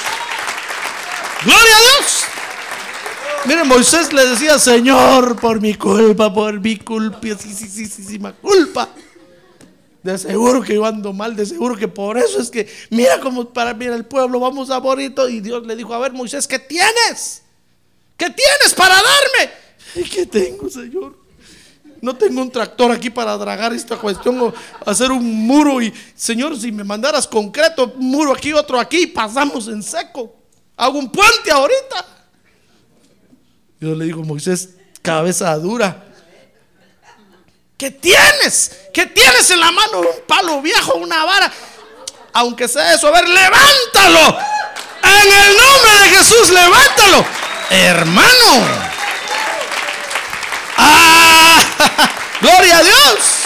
Gloria a Dios. Miren, Moisés le decía, Señor, por mi culpa, por mi culpa, sí, sí, sí, sí, sí, culpa. De seguro que yo ando mal, de seguro que por eso es que, mira cómo para mira el pueblo, vamos a morir. Y Dios le dijo, a ver, Moisés, ¿qué tienes? ¿Qué tienes para darme? ¿Y qué tengo, Señor? No tengo un tractor aquí para dragar esta cuestión o hacer un muro. Y, Señor, si me mandaras concreto, un muro aquí, otro aquí, pasamos en seco. Hago un puente ahorita. Dios le dijo, Moisés, cabeza dura. ¿Qué tienes? ¿Qué tienes en la mano? Un palo viejo, una vara. Aunque sea eso, a ver, levántalo. En el nombre de Jesús, levántalo. Hermano. ¡Ah! ¡Gloria a Dios!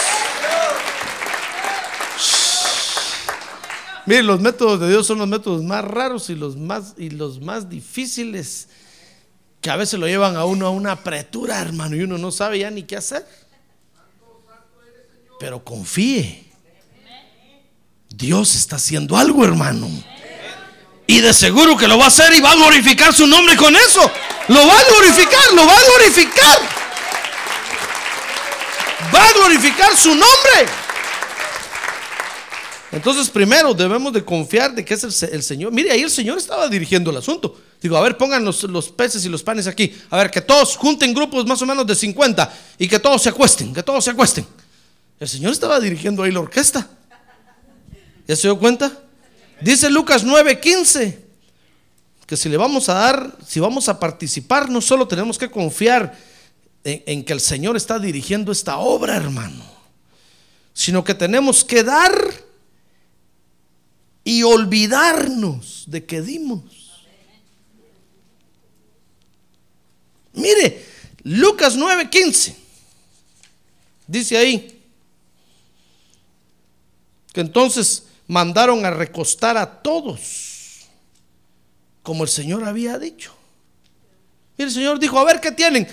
Miren, los métodos de Dios son los métodos más raros y los más, y los más difíciles que a veces lo llevan a uno a una apretura, hermano, y uno no sabe ya ni qué hacer. Pero confíe. Dios está haciendo algo, hermano. Y de seguro que lo va a hacer y va a glorificar su nombre con eso. Lo va a glorificar, lo va a glorificar. Va a glorificar su nombre. Entonces, primero debemos de confiar de que es el, Señor. Mire, ahí el Señor estaba dirigiendo el asunto. Digo, a ver, pongan los, los, peces y los panes aquí. A ver, que todos junten grupos más o menos de 50 y que todos se acuesten, que todos se acuesten. El Señor estaba dirigiendo ahí la orquesta. ¿Ya se dio cuenta? Dice Lucas 9:15 que si le vamos a dar, si vamos a participar, no solo tenemos que confiar en, que el Señor está dirigiendo esta obra, hermano, sino que tenemos que dar y olvidarnos de que dimos. Mire, Lucas 9:15 dice ahí, entonces mandaron a recostar a todos, como el Señor había dicho. Y el Señor dijo, a ver, ¿qué tienen?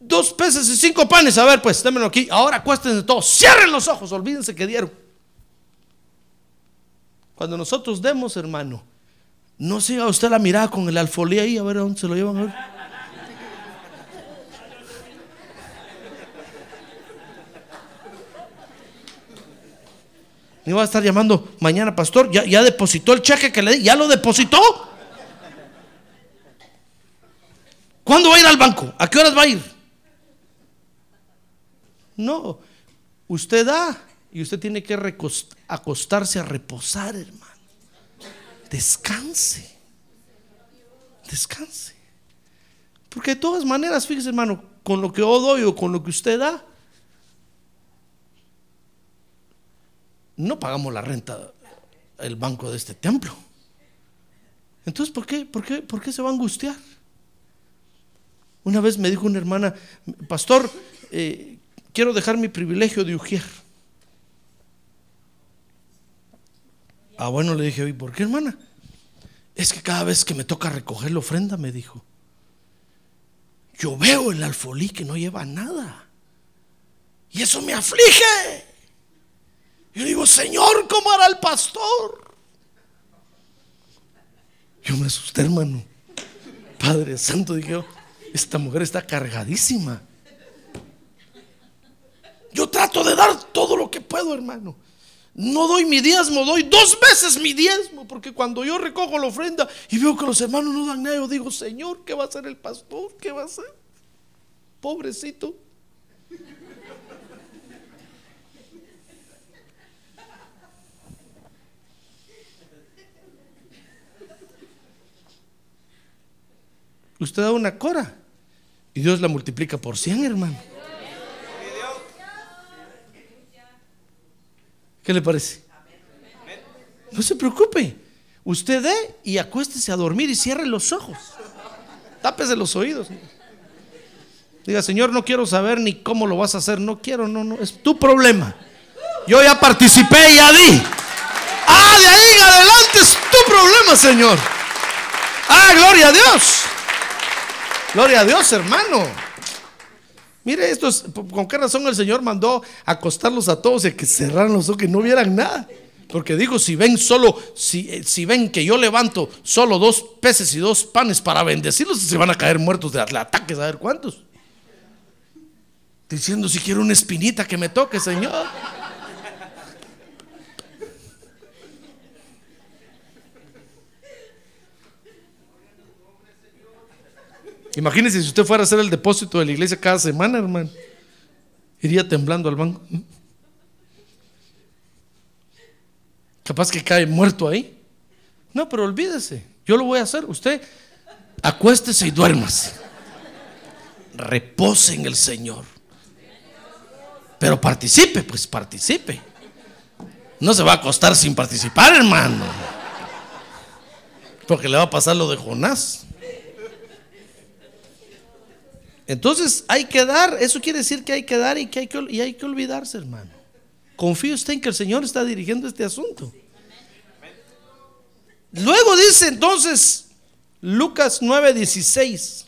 Dos peces y cinco panes, a ver, pues, démenlo aquí. Ahora acuéstense todos, cierren los ojos, olvídense que dieron. Cuando nosotros demos, hermano, no siga usted la mirada con el alfolí ahí, a ver a dónde se lo llevan a. Me va a estar llamando mañana, pastor. ¿Ya, ya depositó el cheque que le di? ¿Ya lo depositó? ¿Cuándo va a ir al banco? ¿A qué horas va a ir? No, usted da y usted tiene que acostarse a reposar, hermano. Descanse. Descanse. Porque de todas maneras, fíjese, hermano, con lo que yo doy o con lo que usted da, no pagamos la renta el banco de este templo. Entonces, ¿por qué, por qué, por qué se va a angustiar? Una vez me dijo una hermana, pastor, eh, quiero dejar mi privilegio de ujier. Ah, bueno, le dije, ¿y por qué, hermana? Es que cada vez que me toca recoger la ofrenda, me dijo, yo veo el alfolí que no lleva nada. Y eso me aflige. Yo digo, Señor, ¿cómo hará el pastor? Yo me asusté, hermano. Padre Santo, dije, esta mujer está cargadísima. Yo trato de dar todo lo que puedo, hermano. No doy mi diezmo, doy dos veces mi diezmo, porque cuando yo recojo la ofrenda y veo que los hermanos no dan nada, yo digo, Señor, ¿qué va a hacer el pastor? ¿Qué va a hacer? Pobrecito. Usted da una cora y Dios la multiplica por 100, hermano. ¿Qué le parece? No se preocupe. Usted dé y acuéstese a dormir y cierre los ojos. Tápese los oídos. Diga, Señor, no quiero saber ni cómo lo vas a hacer. No quiero, no, no. Es tu problema. Yo ya participé y ya di. Ah, de ahí adelante es tu problema, Señor. Ah, gloria a Dios. Gloria a Dios, hermano. Mire, esto con qué razón el Señor mandó acostarlos a todos y que cerraran los ojos, que no vieran nada. Porque digo, si ven solo, si, eh, si ven que yo levanto solo dos peces y dos panes para bendecirlos, se van a caer muertos de ataques, a ver cuántos. Diciendo, si quiero una espinita que me toque, Señor. Imagínese si usted fuera a hacer el depósito de la iglesia cada semana, hermano. Iría temblando al banco. Capaz que cae muerto ahí. No, pero olvídese. Yo lo voy a hacer. Usted acuéstese y duérmase. Repose en el Señor. Pero participe, pues participe. No se va a acostar sin participar, hermano. Porque le va a pasar lo de Jonás. Entonces hay que dar, eso quiere decir que hay que dar y que hay que, y hay que olvidarse, hermano. Confíe usted en que el Señor está dirigiendo este asunto. Luego dice entonces Lucas 9:16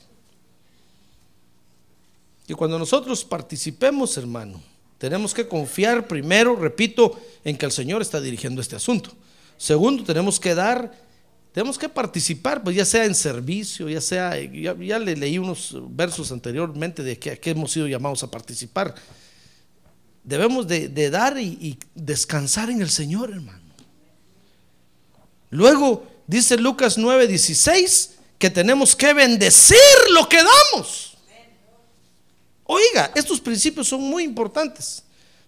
que cuando nosotros participemos, hermano, tenemos que confiar primero, repito, en que el Señor está dirigiendo este asunto. Segundo, tenemos que dar tenemos que participar, pues ya sea en servicio, ya sea, ya, le leí unos versos anteriormente de que, hemos sido llamados a participar. Debemos de, dar y, y, descansar en el Señor, hermano. Luego dice Lucas 9:16 que tenemos que bendecir lo que damos. Oiga, estos principios son muy importantes.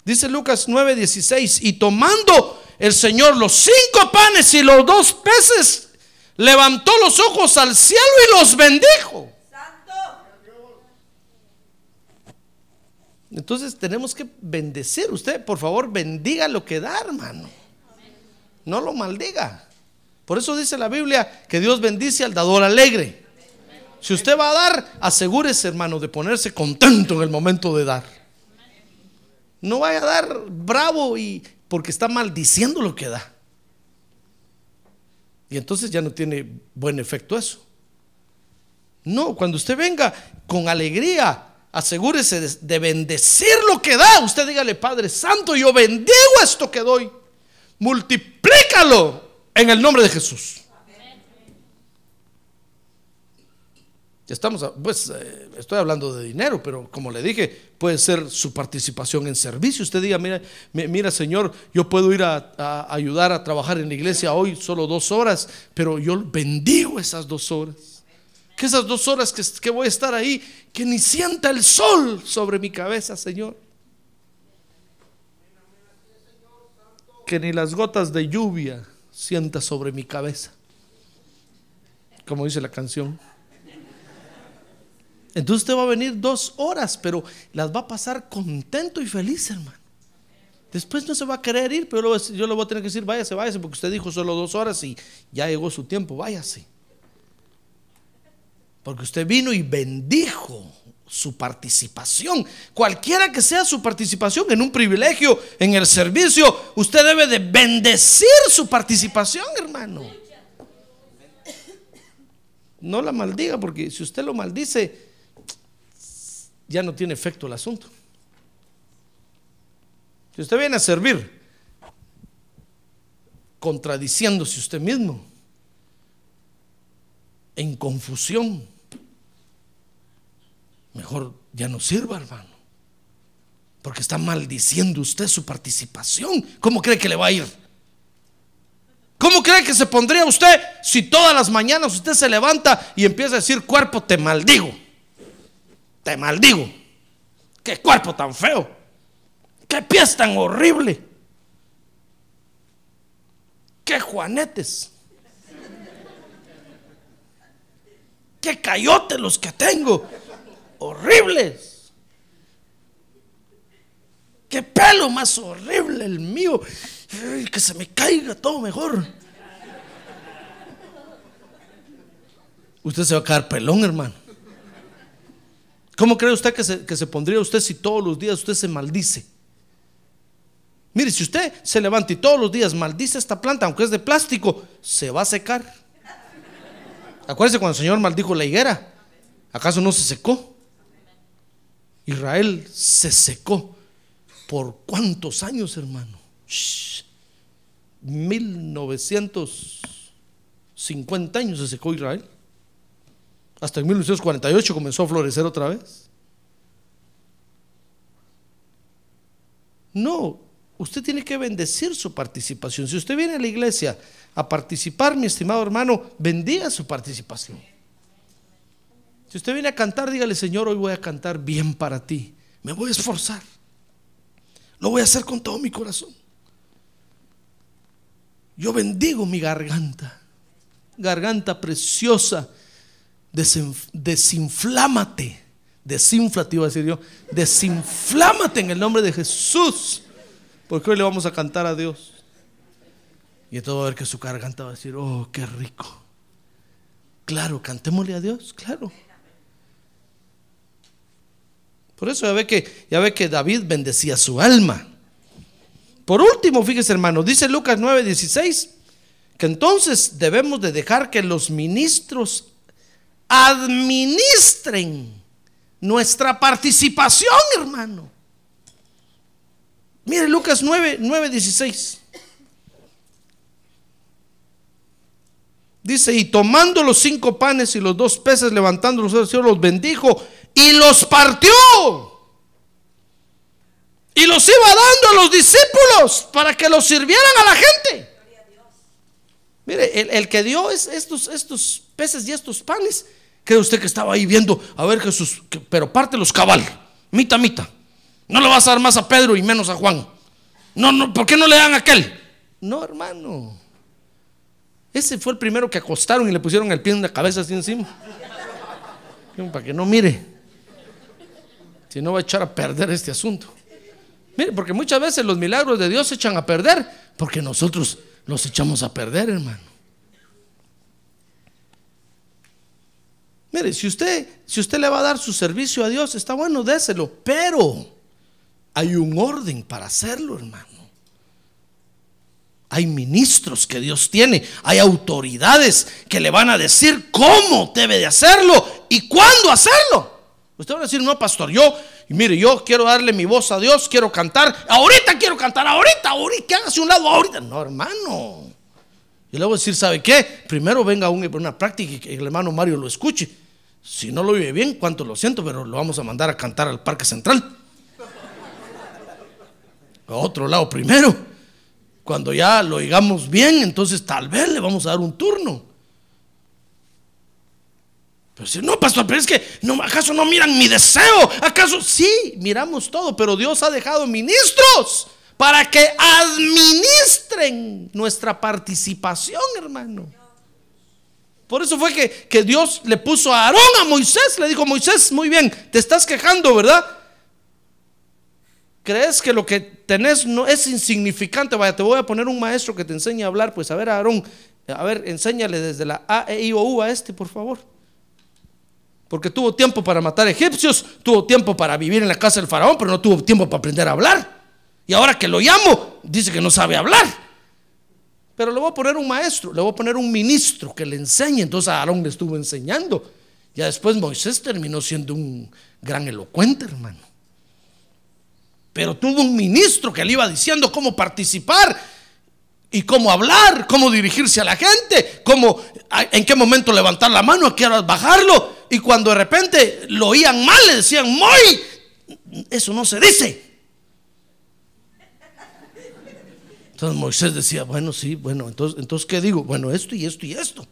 Dice Lucas 9:16, y tomando el Señor los cinco panes y los dos peces, levantó los ojos al cielo y los bendijo. Entonces tenemos que bendecir. Usted, por favor, bendiga lo que da, hermano. No lo maldiga. Por eso dice la Biblia que Dios bendice al dador alegre. Si usted va a dar, asegúrese, hermano, de ponerse contento en el momento de dar. No vaya a dar bravo y porque está maldiciendo lo que da. Y entonces ya no tiene buen efecto eso. No, cuando usted venga con alegría, asegúrese de, bendecir lo que da. Usted dígale, Padre Santo, yo bendigo esto que doy. Multiplícalo en el nombre de Jesús. Estamos, pues eh, estoy hablando de dinero, pero como le dije, puede ser su participación en servicio. Usted diga, mira, mira Señor, yo puedo ir a, ayudar a trabajar en la iglesia hoy solo dos horas, pero yo bendigo esas dos horas. Que esas dos horas que, que voy a estar ahí, que ni sienta el sol sobre mi cabeza, Señor. Que ni las gotas de lluvia sienta sobre mi cabeza. Como dice la canción. Entonces usted va a venir dos horas, pero las va a pasar contento y feliz, hermano. Después no se va a querer ir, pero yo le voy a tener que decir, váyase, váyase, porque usted dijo solo dos horas y ya llegó su tiempo, váyase. Porque usted vino y bendijo su participación. Cualquiera que sea su participación en un privilegio, en el servicio, usted debe de bendecir su participación, hermano. No la maldiga, porque si usted lo maldice, ya no tiene efecto el asunto. Si usted viene a servir contradiciéndose usted mismo, en confusión, mejor ya no sirva, hermano. Porque está maldiciendo usted su participación. ¿Cómo cree que le va a ir? ¿Cómo cree que se pondría usted si todas las mañanas usted se levanta y empieza a decir, cuerpo, te maldigo? Te maldigo. Qué cuerpo tan feo. Qué pies tan horrible. Qué juanetes. Qué cayotes los que tengo. Horribles. Qué pelo más horrible el mío. que se me caiga todo mejor. Usted se va a quedar pelón, hermano. ¿Cómo cree usted que se, pondría usted si todos los días usted se maldice? Mire, si usted se levanta y todos los días maldice esta planta, aunque es de plástico, se va a secar. Acuérdese cuando el Señor maldijo la higuera. ¿Acaso no se secó? Israel se secó. ¿Por cuántos años, hermano? 1950 años se secó Israel. Hasta en 1948 comenzó a florecer otra vez. No, usted tiene que bendecir su participación. Si usted viene a la iglesia a participar, mi estimado hermano, bendiga su participación. Si usted viene a cantar, dígale, Señor, hoy voy a cantar bien para ti. Me voy a esforzar. Lo voy a hacer con todo mi corazón. Yo bendigo mi garganta. Garganta preciosa. Desinflámate. Desinflate, iba a decir yo. Desinflámate en el nombre de Jesús. Porque hoy le vamos a cantar a Dios. Y entonces va a ver que su garganta va a decir, oh, qué rico. Claro, cantémosle a Dios, claro. Por eso ya ve que, ya ve que David bendecía su alma. Por último, fíjese hermano, dice Lucas 9:16, que entonces debemos de dejar que los ministros administren nuestra participación, hermano. Mire Lucas 9, 16. Dice, y tomando los cinco panes y los dos peces, levantándolos al cielo, los bendijo y los partió. Y los iba dando a los discípulos para que los sirvieran a la gente. Mire, el, que dio estos, estos peces y estos panes, cree usted que estaba ahí viendo, a ver Jesús, pero parte los cabal, mita, mita. No le vas a dar más a Pedro y menos a Juan. No, no, ¿por qué no le dan a aquel? No, hermano. Ese fue el primero que acostaron y le pusieron el pie en la cabeza así encima. Para que no mire. Si no va a echar a perder este asunto. Mire, porque muchas veces los milagros de Dios se echan a perder porque nosotros los echamos a perder, hermano. Mire, si usted, si usted le va a dar su servicio a Dios, está bueno, déselo, pero hay un orden para hacerlo, hermano. Hay ministros que Dios tiene, hay autoridades que le van a decir cómo debe de hacerlo y cuándo hacerlo. Usted va a decir, no, pastor, yo, mire, yo quiero darle mi voz a Dios, quiero cantar, ahorita quiero cantar, ahorita, ahorita, que hágase un lado, ahorita. No, hermano. Y le voy a decir, ¿sabe qué? Primero venga una práctica y que el hermano Mario lo escuche. Si no lo oye bien, cuánto lo siento, pero lo vamos a mandar a cantar al Parque Central. A otro lado primero. Cuando ya lo oigamos bien, entonces tal vez le vamos a dar un turno. Pero si no, pastor, pero es que no, ¿acaso no miran mi deseo? ¿Acaso sí? Miramos todo, pero Dios ha dejado ministros para que administren nuestra participación, hermano. Por eso fue que, que Dios le puso a Aarón a Moisés, le dijo, Moisés, muy bien, te estás quejando, ¿verdad? ¿Crees que lo que tenés no es insignificante? Vaya, te voy a poner un maestro que te enseñe a hablar. Pues a ver, Aarón, a ver, enséñale desde la A, E, I, O, U a este, por favor. Porque tuvo tiempo para matar egipcios, tuvo tiempo para vivir en la casa del faraón, pero no tuvo tiempo para aprender a hablar. Y ahora que lo llamo, dice que no sabe hablar. Pero le voy a poner un maestro, le voy a poner un ministro que le enseñe. Entonces Aarón le estuvo enseñando. Ya después Moisés terminó siendo un gran elocuente, hermano. Pero tuvo un ministro que le iba diciendo cómo participar y cómo hablar, cómo dirigirse a la gente, cómo, en qué momento levantar la mano, a qué hora bajarlo. Y cuando de repente lo oían mal, le decían, muy, eso no se dice. Entonces Moisés decía, bueno, sí, bueno, entonces, entonces ¿qué digo? Bueno, esto y esto y esto.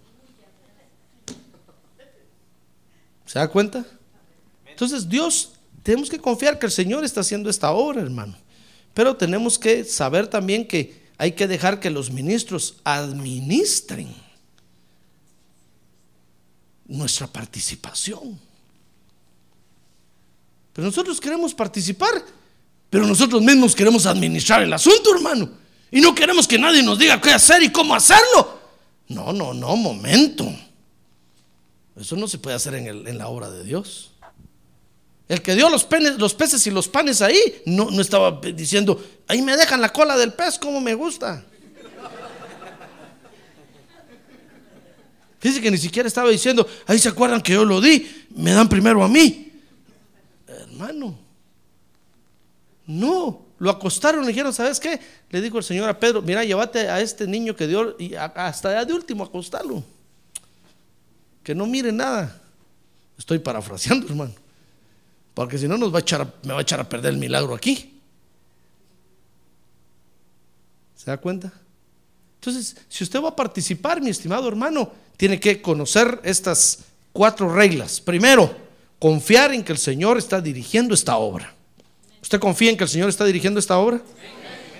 ¿Se da cuenta? Entonces Dios, tenemos que confiar que el Señor está haciendo esta obra, hermano. Pero tenemos que saber también que hay que dejar que los ministros administren nuestra participación. Pero nosotros queremos participar, pero nosotros mismos queremos administrar el asunto, hermano. Y no queremos que nadie nos diga qué hacer y cómo hacerlo. No, no, no, momento. Eso no se puede hacer en, la obra de Dios. El que dio los, los peces y los panes ahí, no, no estaba diciendo, ahí me dejan la cola del pez como me gusta. Fíjense que ni siquiera estaba diciendo, ahí se acuerdan que yo lo di, me dan primero a mí. Hermano, no. Lo acostaron, le dijeron, ¿sabes qué? Le dijo el Señor a Pedro, mira, llévate a este niño que dio, y hasta de último acostarlo. Que no mire nada. Estoy parafraseando, hermano. Porque si no nos va a echar me va a echar a perder el milagro aquí. ¿Se da cuenta? Entonces, si usted va a participar, mi estimado hermano, tiene que conocer estas cuatro reglas. Primero, confiar en que el Señor está dirigiendo esta obra. ¿Usted confía en que el Señor está dirigiendo esta obra?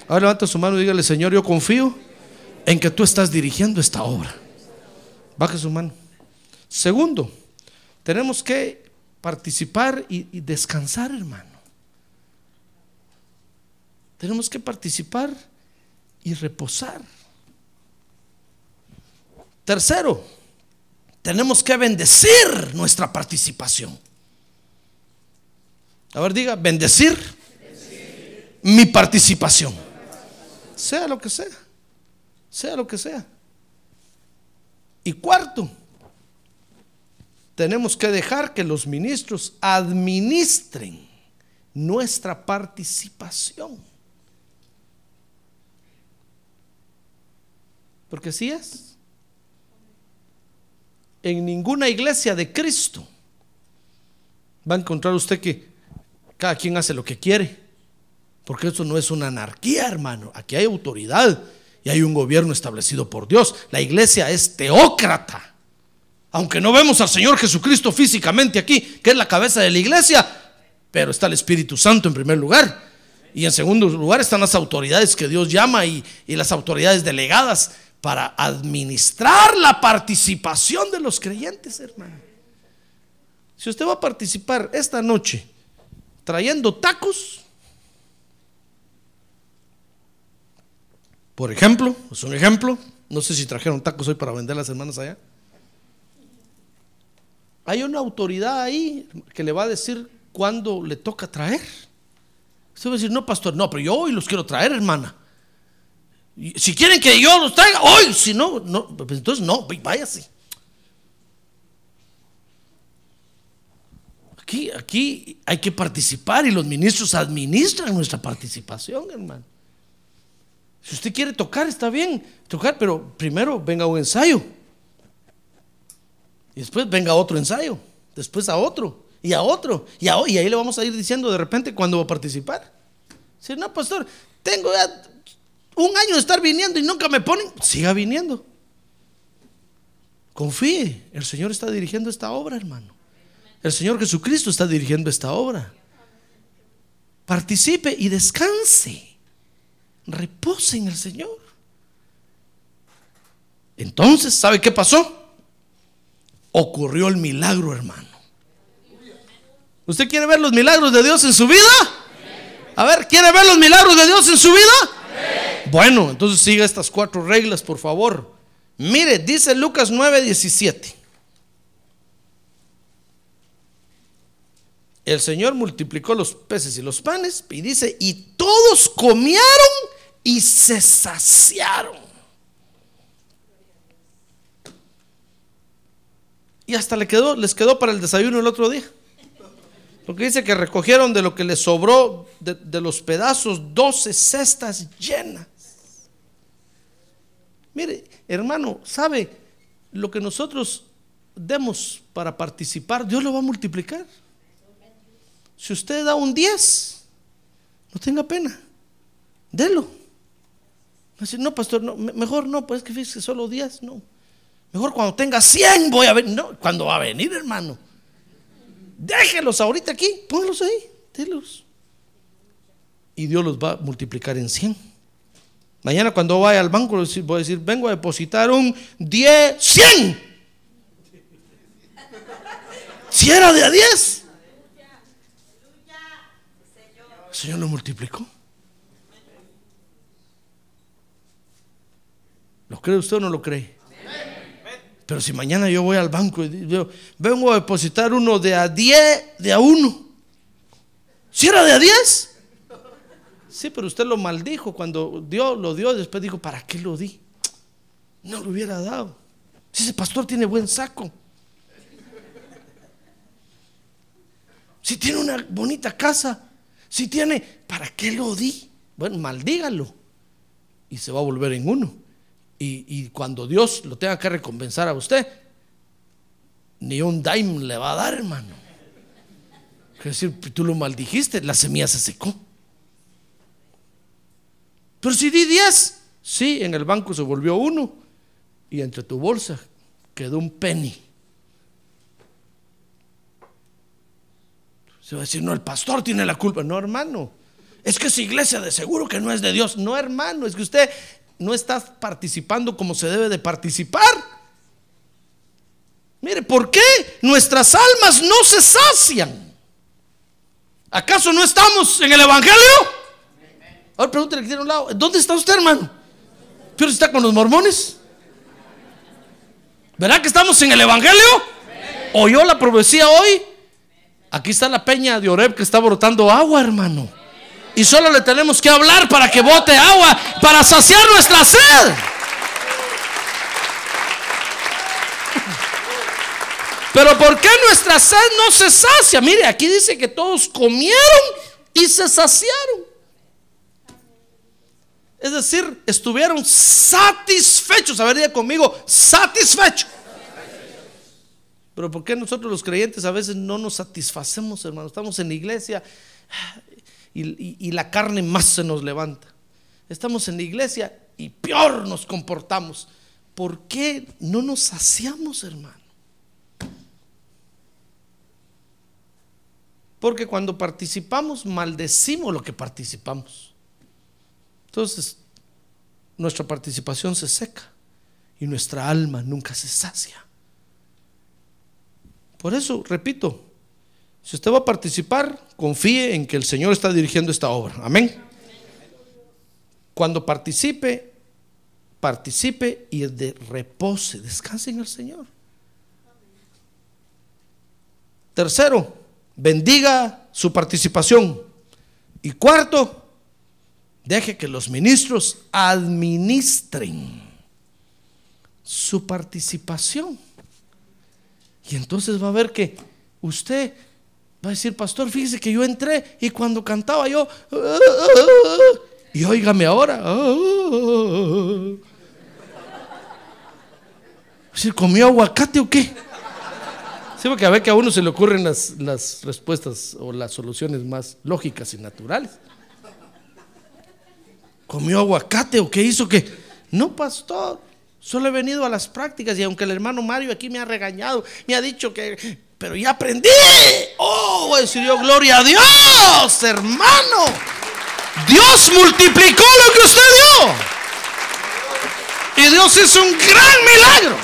Ahora levanta su mano y dígale, Señor, yo confío en que tú estás dirigiendo esta obra. Baje su mano. Segundo, tenemos que participar y, y descansar, hermano. Tenemos que participar y reposar. Tercero, tenemos que bendecir nuestra participación. A ver, diga, bendecir, mi participación. Sea lo que sea, sea lo que sea. Y cuarto, tenemos que dejar que los ministros administren nuestra participación. Porque así es. En ninguna iglesia de Cristo va a encontrar usted que cada quien hace lo que quiere. Porque eso no es una anarquía, hermano. Aquí hay autoridad y hay un gobierno establecido por Dios. La iglesia es teócrata. Aunque no vemos al Señor Jesucristo físicamente aquí, que es la cabeza de la iglesia, pero está el Espíritu Santo en primer lugar. Y en segundo lugar están las autoridades que Dios llama y, y las autoridades delegadas para administrar la participación de los creyentes, hermano. Si usted va a participar esta noche trayendo tacos, por ejemplo, es un ejemplo, no sé si trajeron tacos hoy para vender las hermanas allá. Hay una autoridad ahí que le va a decir cuándo le toca traer. Usted va a decir, no, pastor, no, pero yo hoy los quiero traer, hermana. Si quieren que yo los traiga hoy, si no, no, pues entonces no, váyase. Aquí, aquí hay que participar y los ministros administran nuestra participación, hermano. Si usted quiere tocar, está bien, tocar, pero primero venga un ensayo. Y después venga otro ensayo, después a otro, y a otro, y, ahí le vamos a ir diciendo de repente cuándo va a participar. Si no, pastor, tengo ya un año de estar viniendo y nunca me ponen, siga viniendo. Confíe, el Señor está dirigiendo esta obra, hermano. El Señor Jesucristo está dirigiendo esta obra. Participe y descanse. Repose en el Señor. Entonces, ¿sabe qué pasó? Ocurrió el milagro, hermano. ¿Usted quiere ver los milagros de Dios en su vida? A ver, ¿quiere ver los milagros de Dios en su vida? Bueno, entonces siga estas cuatro reglas, por favor. Mire, dice Lucas 9:17. El Señor multiplicó los peces y los panes y dice, y todos comieron y se saciaron. Y hasta quedó, les quedó para el desayuno el otro día. Porque dice que recogieron de lo que les sobró de, de los pedazos 12 cestas llenas. Mire, hermano, ¿sabe lo que nosotros demos para participar? Dios lo va a multiplicar. Si usted da un 10, no tenga pena, délo. No, pastor, no, me- mejor no, pues es que fíjese, solo 10, no. Mejor cuando tenga 100 voy a ver, no, cuando va a venir, hermano. Déjelos ahorita aquí, póngalos ahí, délos. Y Dios los va a multiplicar en 100. Mañana cuando vaya al banco voy a decir, vengo a depositar un 10, 100. Si era de a 10. El Señor lo multiplicó. ¿Lo cree usted o no lo cree? Pero si mañana yo voy al banco y digo, vengo a depositar uno de a 10, de a 1. ¿Si era de a 10? Sí, pero usted lo maldijo cuando Dios lo dio, después dijo, ¿para qué lo di? No lo hubiera dado. Si ese pastor tiene buen saco. Si tiene una bonita casa. Si tiene, ¿para qué lo di? Bueno, maldígalo. Y se va a volver en uno. Y, cuando Dios lo tenga que recompensar a usted, ni un dime le va a dar, hermano. Es decir, tú lo maldijiste, la semilla se secó. Pero si di 10, sí, en el banco se volvió uno. Y entre tu bolsa quedó un penny. Se va a decir, no, el pastor tiene la culpa. No, hermano. Es que esa iglesia de seguro que no es de Dios. No, hermano, es que usted no está participando como se debe de participar. Mire, ¿por qué nuestras almas no se sacian? ¿Acaso no estamos en el Evangelio? Ahora pregúntale que tiene un lado, ¿dónde está usted, hermano? ¿Pero está con los mormones? ¿Verdad que estamos en el Evangelio? ¿Oyó la profecía hoy? Aquí está la peña de Oreb que está brotando agua, hermano. Y solo le tenemos que hablar para que bote agua, para saciar nuestra sed. Pero ¿por qué nuestra sed no se sacia? Mire, aquí dice que todos comieron y se saciaron. Es decir, estuvieron satisfechos. A ver, diga conmigo, satisfechos. Pero ¿por qué nosotros los creyentes a veces no nos satisfacemos, hermano? Estamos en la iglesia y, la carne más se nos levanta. Estamos en la iglesia y peor nos comportamos. ¿Por qué no nos saciamos, hermano? Porque cuando participamos, maldecimos lo que participamos. Entonces, nuestra participación se seca y nuestra alma nunca se sacia. Por eso, repito, si usted va a participar, confíe en que el Señor está dirigiendo esta obra. Amén. Cuando participe, participe y de repose, descanse en el Señor. Tercero, bendiga su participación. Y cuarto, deje que los ministros administren su participación. Y entonces va a ver que usted va a decir, pastor, fíjese que yo entré y cuando cantaba yo, y óigame ahora, si ¿comió aguacate o qué? Sí, porque a ver que a uno se le ocurren las, las respuestas o las soluciones más lógicas y naturales. ¿Comió aguacate o qué hizo que? No, pastor. Solo he venido a las prácticas y aunque el hermano Mario aquí me ha regañado, me ha dicho que, pero ya aprendí. Oh, voy gloria a Dios, hermano. Dios multiplicó lo que usted dio. Y Dios hizo un gran milagro.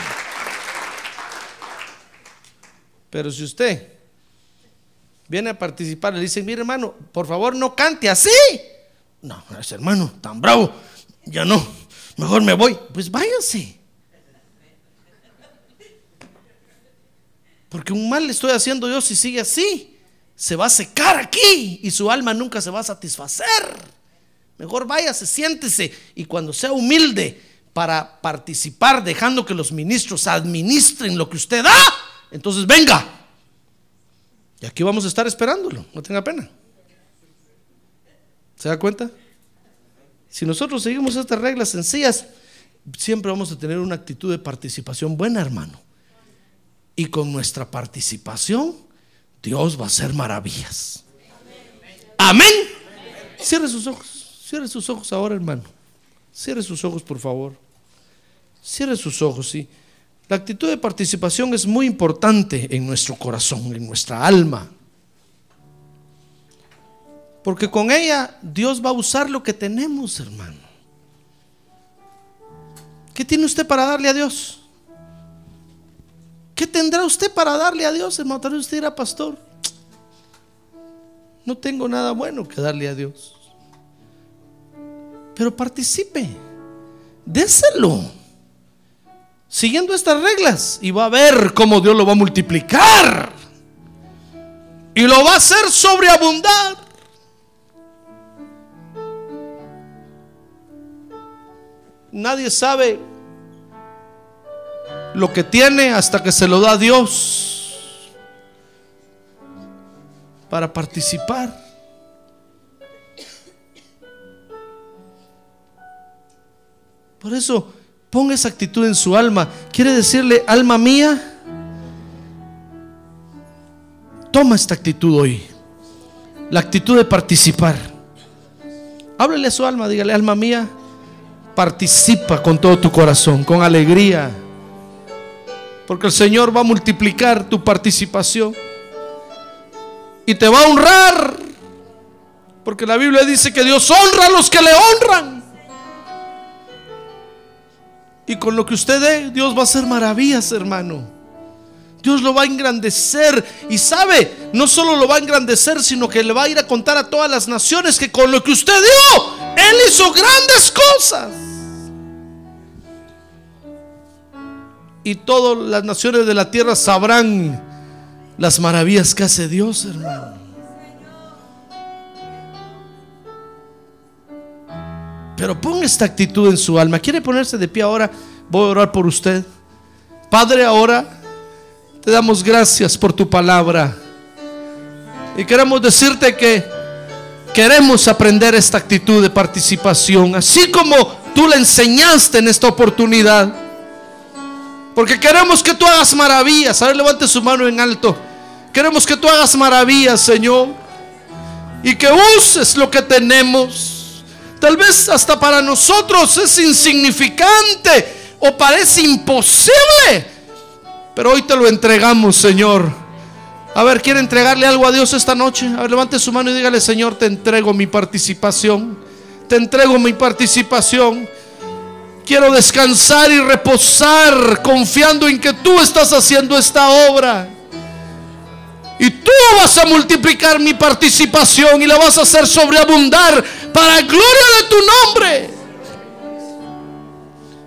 Pero si usted viene a participar, le dice, mire hermano, por favor no cante así. No, ese hermano tan bravo, ya no mejor me voy. Pues váyanse. Porque un mal le estoy haciendo yo si sigue así. Se va a secar aquí y su alma nunca se va a satisfacer. Mejor váyase, siéntese y cuando sea humilde para participar, dejando que los ministros administren lo que usted da, entonces venga. Y aquí vamos a estar esperándolo, no tenga pena. ¿Se da cuenta? Si nosotros seguimos estas reglas sencillas, siempre vamos a tener una actitud de participación buena, hermano. Y con nuestra participación, Dios va a hacer maravillas. Amén. Cierre sus ojos. Cierre sus ojos ahora, hermano. Cierre sus ojos, por favor. Cierre sus ojos, sí. La actitud de participación es muy importante en nuestro corazón, en nuestra alma. Porque con ella Dios va a usar lo que tenemos, hermano. ¿Qué tiene usted para darle a Dios? ¿Qué tendrá usted para darle a Dios, hermano? Tal vez usted dirá, pastor, no tengo nada bueno que darle a Dios. Pero participe, déselo. Siguiendo estas reglas y va a ver cómo Dios lo va a multiplicar. Y lo va a hacer sobreabundar. Nadie sabe lo que tiene hasta que se lo da Dios para participar. Por eso, ponga esa actitud en su alma. Quiere decirle, alma mía, toma esta actitud hoy. La actitud de participar. Háblele a su alma, dígale, alma mía, participa con todo tu corazón, con alegría. Porque el Señor va a multiplicar tu participación. Y te va a honrar. Porque la Biblia dice que Dios honra a los que le honran. Y con lo que usted dé, Dios va a hacer maravillas, hermano. Dios lo va a engrandecer. Y sabe, no solo lo va a engrandecer, sino que le va a ir a contar a todas las naciones que con lo que usted dio, Él hizo grandes cosas. Y todas las naciones de la tierra sabrán las maravillas que hace Dios, hermano. Pero ponga esta actitud en su alma. ¿Quiere ponerse de pie ahora? Voy a orar por usted. Padre, ahora te damos gracias por tu palabra. Y queremos decirte que queremos aprender esta actitud de participación, así como tú le enseñaste en esta oportunidad. Porque queremos que tú hagas maravillas. A ver, levante su mano en alto. Queremos que tú hagas maravillas, Señor. Y que uses lo que tenemos. Tal vez hasta para nosotros es insignificante o parece imposible. Pero hoy te lo entregamos, Señor. A ver, ¿quiere entregarle algo a Dios esta noche? A ver, levante su mano y dígale, Señor, te entrego mi participación. Te entrego mi participación. Quiero descansar y reposar confiando en que tú estás haciendo esta obra. Y tú vas a multiplicar mi participación y la vas a hacer sobreabundar para gloria de tu nombre.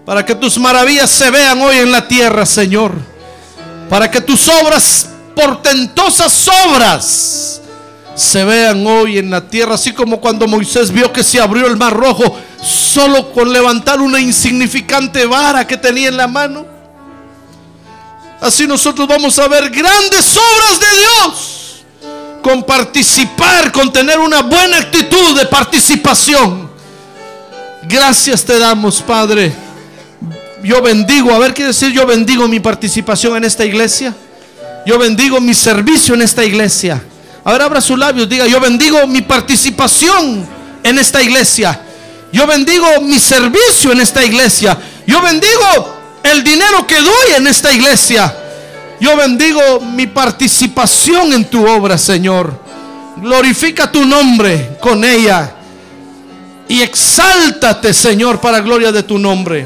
Para que tus maravillas se vean hoy en la tierra, Señor. Para que tus obras, portentosas obras, se vean hoy en la tierra, así como cuando Moisés vio que se abrió el mar rojo solo con levantar una insignificante vara que tenía en la mano. Así nosotros vamos a ver grandes obras de Dios con participar, con tener una buena actitud de participación. Gracias te damos, Padre. Yo bendigo, a ver qué decir, yo bendigo mi participación en esta iglesia. Yo bendigo mi servicio en esta iglesia. A ver, abra sus labios, diga, yo bendigo mi participación en esta iglesia. Yo bendigo mi servicio en esta iglesia. Yo bendigo el dinero que doy en esta iglesia. Yo bendigo mi participación en tu obra, Señor. Glorifica tu nombre con ella. Y exáltate, Señor, para gloria de tu nombre.